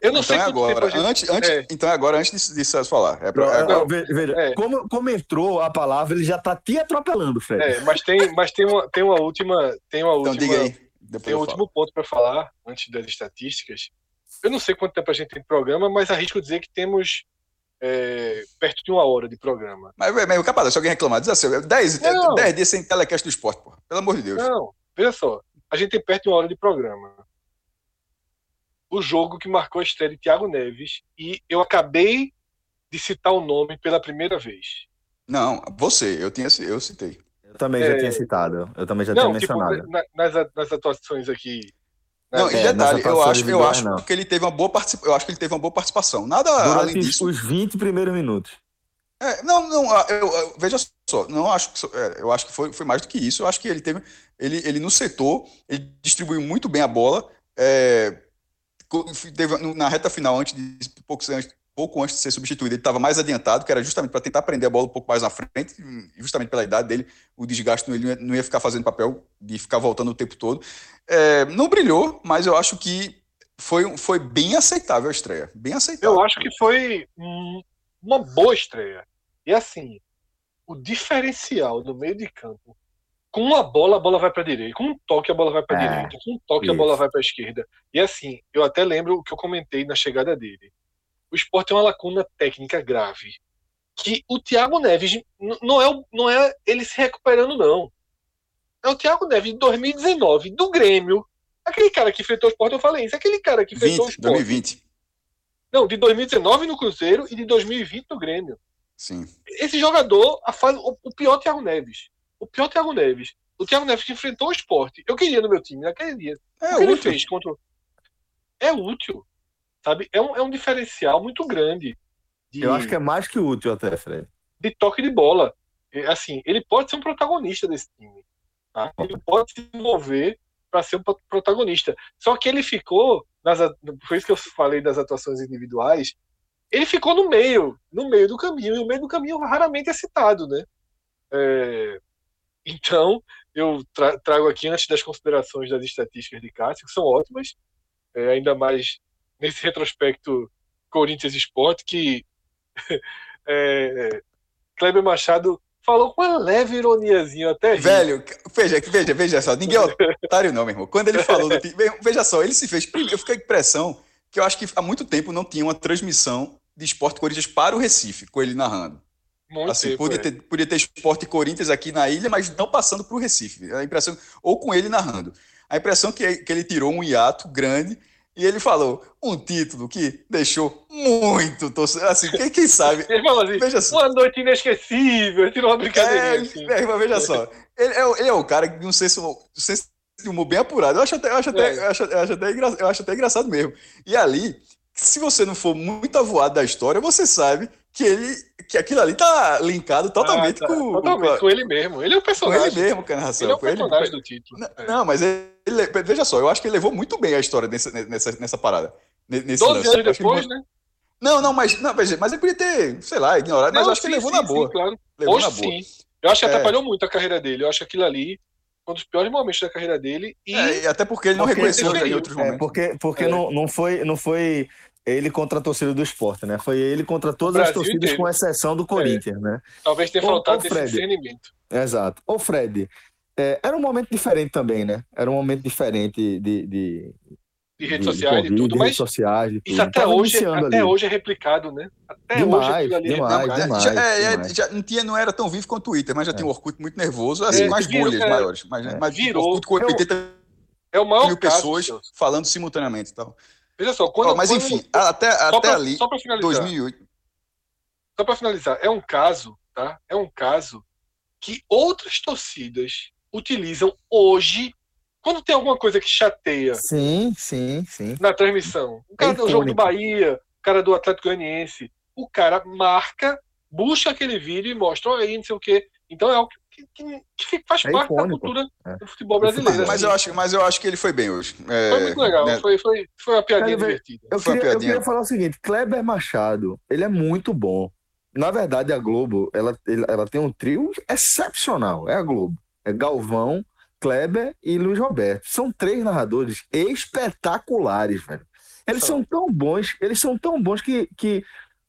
Eu não Então sei é quanto tempo agora. a gente- Antes, antes, É. Então é agora, antes de, de Celso falar. É pra- é- Não, ve- veja, É. como, como entrou a palavra, ele já tá te atropelando, Fred. É, mas tem, mas tem uma, tem uma última, tem uma então última, diga aí. Depois tem um último ponto para falar antes das estatísticas. Eu não sei quanto tempo a gente tem de programa, mas arrisco dizer que temos é, perto de uma hora de programa. Mas, mas, mas capaz, se alguém reclamar, diz assim, 10, Não. 10 dias sem telecast do esporte, pô. Pelo amor de Deus. Não, veja só, a gente tem perto de uma hora de programa. O jogo que marcou a estreia de Thiago Neves e eu acabei de citar o nome pela primeira vez. Não, você, eu, tinha, eu citei. Eu também É. já tinha citado. Eu também já não, tinha tipo, mencionado. na- nas, nas atuações aqui. Não, né, e É, detalhe, nessa eu acho, eu acho não. que ele teve uma boa participação. Eu acho que ele teve uma boa participação. Nada além Durante disso. os 20 primeiros minutos. É, não, não, eu, eu- veja só, não acho que, é, eu acho que foi, foi mais do que isso. Eu acho que ele teve, ele, ele no setor, ele distribuiu muito bem a bola. é, na reta final, antes de pouco, antes- pouco antes de ser substituído, ele estava mais adiantado, que era justamente para tentar prender a bola um pouco mais na frente, justamente pela idade dele, o desgaste não, ia- não ia ficar fazendo papel de ficar voltando o tempo todo. É, não brilhou, mas eu acho que foi, foi bem aceitável a estreia, bem aceitável. Eu acho que foi uma boa estreia. E assim, o diferencial no meio de campo, com uma bola, a bola vai para direita, com um toque, a bola vai para É, direita, com um toque, a isso. bola vai para esquerda. E assim, eu até lembro o que eu comentei na chegada dele. O Sport tem uma lacuna técnica grave. Que o Thiago Neves não é, não é ele se recuperando, não. É o Thiago Neves de 2019, do Grêmio. Aquele cara que enfrentou o Sport, eu falei isso. Aquele cara que enfrentou o 20, Sport. 2020, Não, de 2019 no Cruzeiro e de 2020 no Grêmio. sim. Esse jogador, a fase, o, o pior Thiago Neves. O pior Thiago Neves. O Thiago Neves que enfrentou o esporte. Eu queria no meu time naquele dia. É o que ele útil. fez contra. É útil. Sabe? É um, é um diferencial muito grande. De, Eu acho que é mais que útil até, Fred. de toque de bola. É, Assim, ele pode ser um protagonista desse time. tá? Ele pode se envolver para ser um pro- protagonista. Só que ele ficou, nas, foi isso que eu falei das atuações individuais, ele ficou no meio, no meio do caminho, e o meio do caminho raramente é citado, né? É, então, eu tra- trago aqui, antes das considerações das estatísticas de Cássio, que são ótimas, é, ainda mais nesse retrospecto Corinthians Sport, que é, Kleber Machado falou com uma leve ironiazinha até. Velho, veja, veja, veja só, ninguém é otário não, meu irmão. Quando ele falou do time, veja só, ele se fez, eu fiquei com a impressão que eu acho que há muito tempo não tinha uma transmissão de Esporte Corinthians para o Recife, com ele narrando. Muito Assim, tempo, podia é. ter, podia ter Esporte Corinthians aqui na ilha, mas não passando para o Recife. A impressão, ou com ele narrando. A impressão que, que ele tirou um hiato grande e ele falou um título que deixou muito torcedor. Assim, quem, quem sabe? Ele falou assim, Veja só. uma noite inesquecível, tirou uma brincadeirinha É, assim. é, veja só. Ele é, o- ele é o cara que não sei se senso de humor bem apurado. Eu acho até, eu acho até, É. eu acho, eu acho até, engra- eu acho até engraçado mesmo. E ali, se você não for muito avoado da história, você sabe que ele que aquilo ali tá linkado totalmente Ah, tá. com, Totalmente, com, ele mesmo. Ele é o com ele personagem. mesmo, cara, narração. Ele é o com ele- personagem do título. Não, É. Não, mas ele, ele- veja só, eu acho que ele levou muito bem a história nessa, nessa, nessa parada. ne- Nesse 12 lance. anos ele depois, levou- né? Não, não, mas, não, mas ele podia ter, sei lá, ignorado, mas Não, eu acho que ele sim, levou sim, na boa. Sim, claro. Levou Hoje na boa. sim. Eu acho que É. atrapalhou muito a carreira dele. Eu acho que aquilo ali foi um dos piores momentos da carreira dele. E É, até porque ele não Porque reconheceu ele em outros É, momentos. porque porque É. Não, não, foi, não foi ele contra a torcida do esporte, né? Foi ele contra todas as torcidas, inteiro. com exceção do Corinthians, né? talvez tenha faltado ô, esse Fred. discernimento. Exato. Ô, Fred, É, era um momento diferente também, né? Era um momento diferente de, de, de redes sociais e tudo, de redes sociais, de isso até, hoje, até hoje é replicado, né? Até demais, hoje ali é demais, é demais, já, é, demais. Já, não, tinha, não era tão vivo quanto o Twitter, mas já É. tinha um Orkut muito nervoso, assim, É, mais virou, bolhas é, maiores. Mas, é. mas Virou. Orkut com É o- 80 É o maior mil caso, pessoas falando simultaneamente e tal. Veja só, quando, Ó, mas quando- enfim, até, só até pra, ali, só pra finalizar, 2008. só para finalizar, é um caso, tá? É um caso que outras torcidas utilizam hoje quando tem alguma coisa que chateia Sim, sim, sim. na transmissão. O cara É do jogo do. Bahia, o cara do Atlético Goianiense, o cara marca, busca aquele vídeo e mostra "Olha aí, não sei o quê. Então é algo que, que- que faz É parte icônico. da cultura É. do futebol brasileiro. Mas assim. eu, acho, mas eu acho que ele foi bem hoje. É, Foi muito legal, né, foi, foi, foi uma piadinha Cara, divertida. Eu Foi uma queria, eu piadinha. queria falar o seguinte: Kleber Machado, ele é muito bom. Na verdade, a Globo, ela, ela tem um trio excepcional. É a Globo. É Galvão, Kleber e Luiz Roberto. São três narradores espetaculares, velho. Eles São. são tão bons, eles são tão bons que, que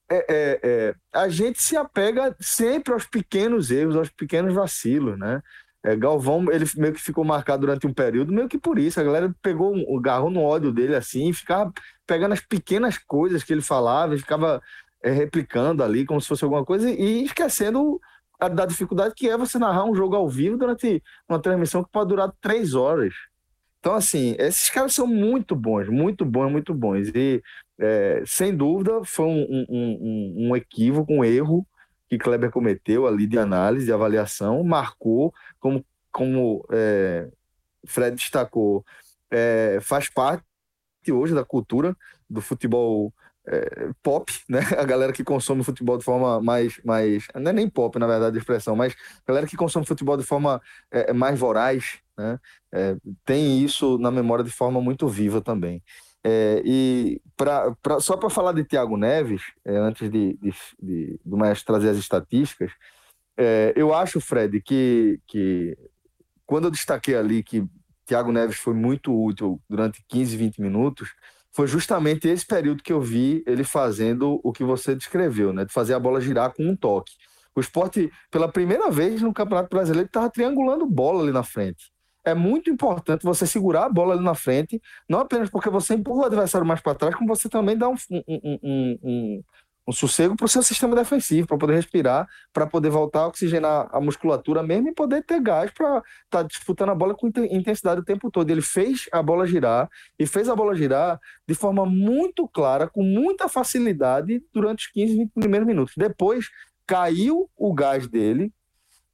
é, é, é, a gente se apega sempre aos pequenos erros, aos pequenos vacilos, né? É, Galvão, ele meio que ficou marcado durante um período, meio que por isso. A galera pegou o garro no ódio dele assim, e ficava pegando as pequenas coisas que ele falava e ficava é, replicando ali como se fosse alguma coisa e esquecendo a, da dificuldade que é você narrar um jogo ao vivo durante uma transmissão que pode durar três horas. Então, assim, esses caras são muito bons, muito bons, muito bons. E, é, sem dúvida, foi um, um, um, equívoco, um erro que Kleber cometeu ali de análise, de avaliação, marcou, como, como é, Fred destacou, é, faz parte hoje da cultura do futebol é, pop, né? A galera que consome futebol de forma mais, mais. Não é nem pop, na verdade, a expressão, mas a galera que consome futebol de forma é, mais voraz, né? É, tem isso na memória de forma muito viva também. É, e pra, pra, só para falar de Thiago Neves, é, antes de, de, de, do Maestro trazer as estatísticas, é, eu acho, Fred, que, que quando eu destaquei ali que Thiago Neves foi muito útil durante 15, 20 minutos, foi justamente esse período que eu vi ele fazendo o que você descreveu, né? De fazer a bola girar com um toque. O esporte, pela primeira vez no Campeonato Brasileiro, estava triangulando bola ali na frente. É muito importante você segurar a bola ali na frente, não apenas porque você empurra o adversário mais para trás, como você também dá um, um, um, um, um sossego para o seu sistema defensivo, para poder respirar, para poder voltar a oxigenar a musculatura mesmo e poder ter gás para estar tá disputando a bola com intensidade o tempo todo. Ele fez a bola girar e fez a bola girar de forma muito clara, com muita facilidade durante os 15, 20 primeiros minutos. Depois caiu o gás dele,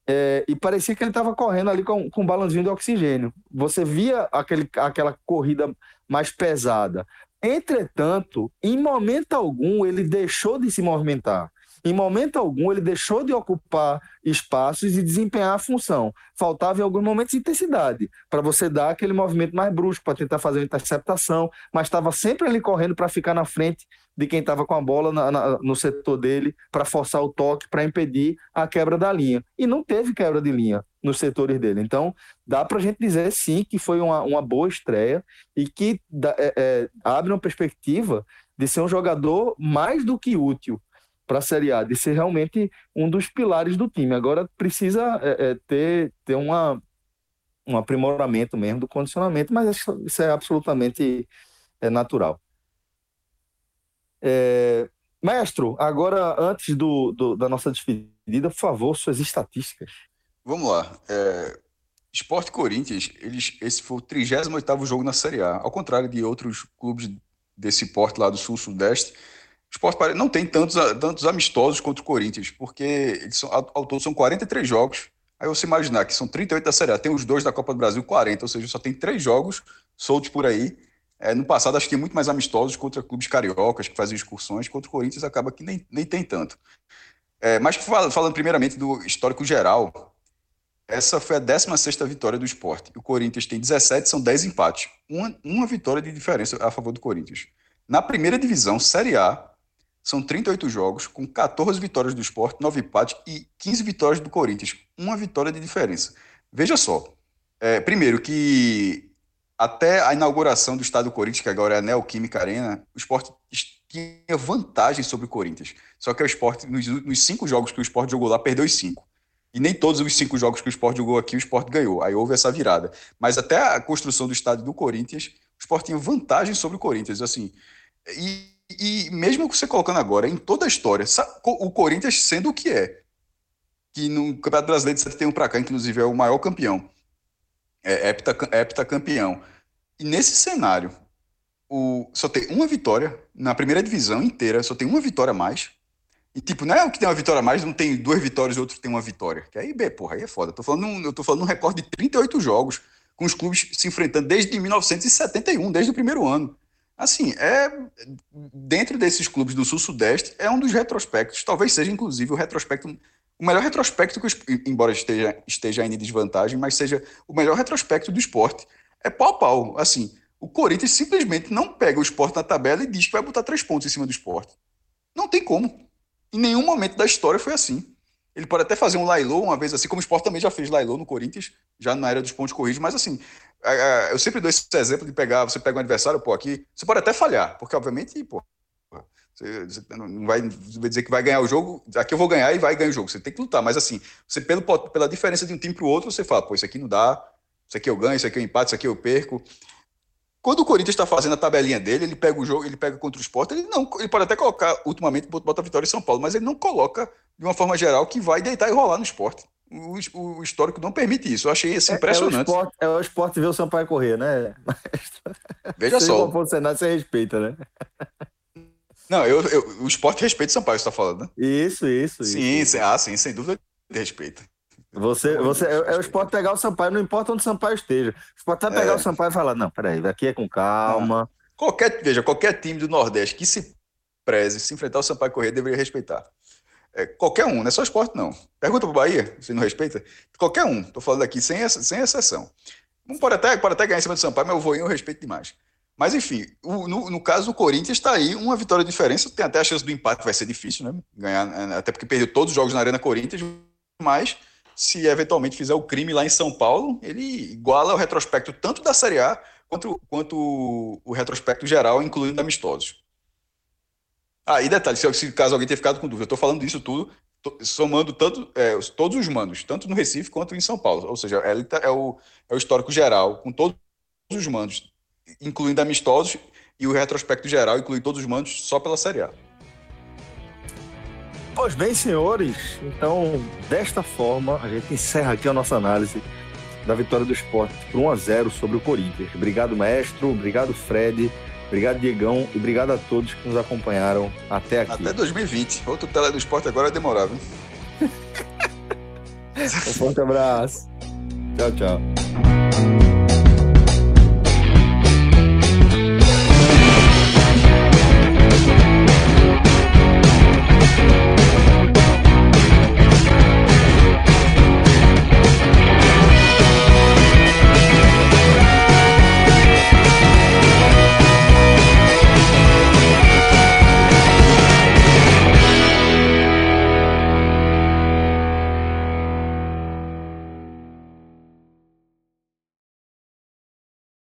é, e parecia que ele estava correndo ali com, com um balãozinho de oxigênio. Você via aquele, aquela corrida mais pesada. Entretanto, em momento algum, ele deixou de se movimentar. Em momento algum, ele deixou de ocupar espaços e desempenhar a função. Faltava em alguns momentos intensidade, para você dar aquele movimento mais brusco, para tentar fazer uma interceptação, mas estava sempre ali correndo para ficar na frente de quem estava com a bola na, na, no setor dele, para forçar o toque, para impedir a quebra da linha. E não teve quebra de linha nos setores dele. Então, dá para a gente dizer sim que foi uma, uma boa estreia e que é, é, abre uma perspectiva de ser um jogador mais do que útil para a Série A, de ser realmente um dos pilares do time. Agora precisa é, é, ter, ter uma, um aprimoramento mesmo do condicionamento, mas isso, é absolutamente é, natural. É, Mestre, agora, antes do, do, da nossa despedida, por favor, suas estatísticas. Vamos lá. É, Esporte Corinthians, eles, esse foi o 38º jogo na Série A. Ao contrário de outros clubes desse porte lá do Sul-Sudeste, o Sport não tem tantos, tantos amistosos contra o Corinthians, porque eles são, ao todo são 43 jogos. Aí você imaginar que são 38 da Série A, tem os dois da Copa do Brasil, 40, ou seja, só tem três jogos soltos por aí. É, no passado, acho que tem muito mais amistosos contra clubes cariocas que faziam excursões, contra o Corinthians acaba que nem, nem tem tanto. É, mas falando primeiramente do histórico geral, essa foi a 16 vitória do esporte. O Corinthians tem 17, são 10 empates. Uma, uma vitória de diferença a favor do Corinthians. Na primeira divisão, Série A, são 38 jogos, com 14 vitórias do esporte, 9 empates e 15 vitórias do Corinthians. Uma vitória de diferença. Veja só. É, primeiro, que até a inauguração do estádio do Corinthians, que agora é a Neoquímica Arena, o esporte tinha vantagem sobre o Corinthians. Só que o esporte, nos, nos cinco jogos que o esporte jogou lá, perdeu os cinco. E nem todos os cinco jogos que o Sport jogou aqui, o Sport ganhou. Aí houve essa virada. Mas até a construção do estádio do Corinthians, o Sport tinha vantagem sobre o Corinthians. Assim, e, e mesmo você colocando agora, em toda a história, o Corinthians sendo o que é, que no Campeonato Brasileiro de 71 para cá, inclusive, é o maior campeão, é hepta, campeão. E nesse cenário, o, só tem uma vitória na primeira divisão inteira, só tem uma vitória a mais. E, tipo, não é o que tem uma vitória a mais, não tem duas vitórias e outro tem uma vitória. Que aí, porra, aí é foda. Eu tô falando, eu tô falando um recorde de 38 jogos, com os clubes se enfrentando desde 1971, desde o primeiro ano. Assim, é dentro desses clubes do Sul-Sudeste, é um dos retrospectos, talvez seja inclusive o retrospecto, o melhor retrospecto, que, embora esteja, esteja ainda em desvantagem, mas seja o melhor retrospecto do esporte. É pau a pau. Assim, o Corinthians simplesmente não pega o esporte na tabela e diz que vai botar três pontos em cima do esporte. Não tem como. Em nenhum momento da história foi assim. Ele pode até fazer um Lailô uma vez assim, como o Sport também já fez Lailô no Corinthians, já na era dos pontos corridos, mas assim, eu sempre dou esse exemplo de pegar, você pega um adversário, pô, aqui, você pode até falhar, porque obviamente, pô, você, você não vai dizer que vai ganhar o jogo, aqui eu vou ganhar e vai ganhar o jogo, você tem que lutar, mas assim, você pelo, pela diferença de um time para o outro, você fala, pô, isso aqui não dá, isso aqui eu ganho, isso aqui eu empate, isso aqui eu perco, quando o Corinthians está fazendo a tabelinha dele, ele pega o jogo, ele pega contra o Sport, ele não, ele pode até colocar, ultimamente, bota a vitória em São Paulo, mas ele não coloca, de uma forma geral, que vai deitar e rolar no esporte. O, o histórico não permite isso. Eu achei isso impressionante. É, é, o esporte, é o esporte ver o Sampaio correr, né? Veja só. O Senado você respeita, né? Não, eu, eu, o esporte respeita o Sampaio, você está falando, né? Isso, isso. Sim, isso. ah, sim, sem dúvida respeita. Você, você, é, é o esporte pegar o Sampaio, não importa onde o Sampaio esteja. O esporte vai pegar é. o Sampaio e falar: não, peraí, aqui é com calma. Ah. Qualquer, veja, qualquer time do Nordeste que se preze, se enfrentar o Sampaio Correia, deveria respeitar. É, qualquer um, não é só esporte, não. Pergunta pro Bahia, se não respeita. Qualquer um, tô falando aqui sem, sem exceção. Não pode até, pode até ganhar em cima do Sampaio, mas o Voinho eu respeito demais. Mas enfim, o, no, no, caso do Corinthians está aí uma vitória de diferença. Tem até a chance do empate, vai ser difícil, né? Ganhar, é, até porque perdeu todos os jogos na Arena Corinthians, mas se eventualmente fizer o crime lá em São Paulo, ele iguala o retrospecto tanto da Série A quanto, quanto o retrospecto geral, incluindo amistosos. Ah, e detalhe, se, se caso alguém tenha ficado com dúvida, eu estou falando disso tudo somando tanto, é, todos os mandos, tanto no Recife quanto em São Paulo. Ou seja, é, é, o, é o histórico geral, com todos os mandos, incluindo amistosos, e o retrospecto geral inclui todos os mandos só pela Série A. Pois bem, senhores, então desta forma a gente encerra aqui a nossa análise da vitória do esporte por 1 a 0 sobre o Corinthians. Obrigado, mestre, obrigado, Fred, obrigado, Diegão, e obrigado a todos que nos acompanharam até aqui. Até 2020. Outro tela do esporte agora é demorável. um forte abraço. Tchau, tchau.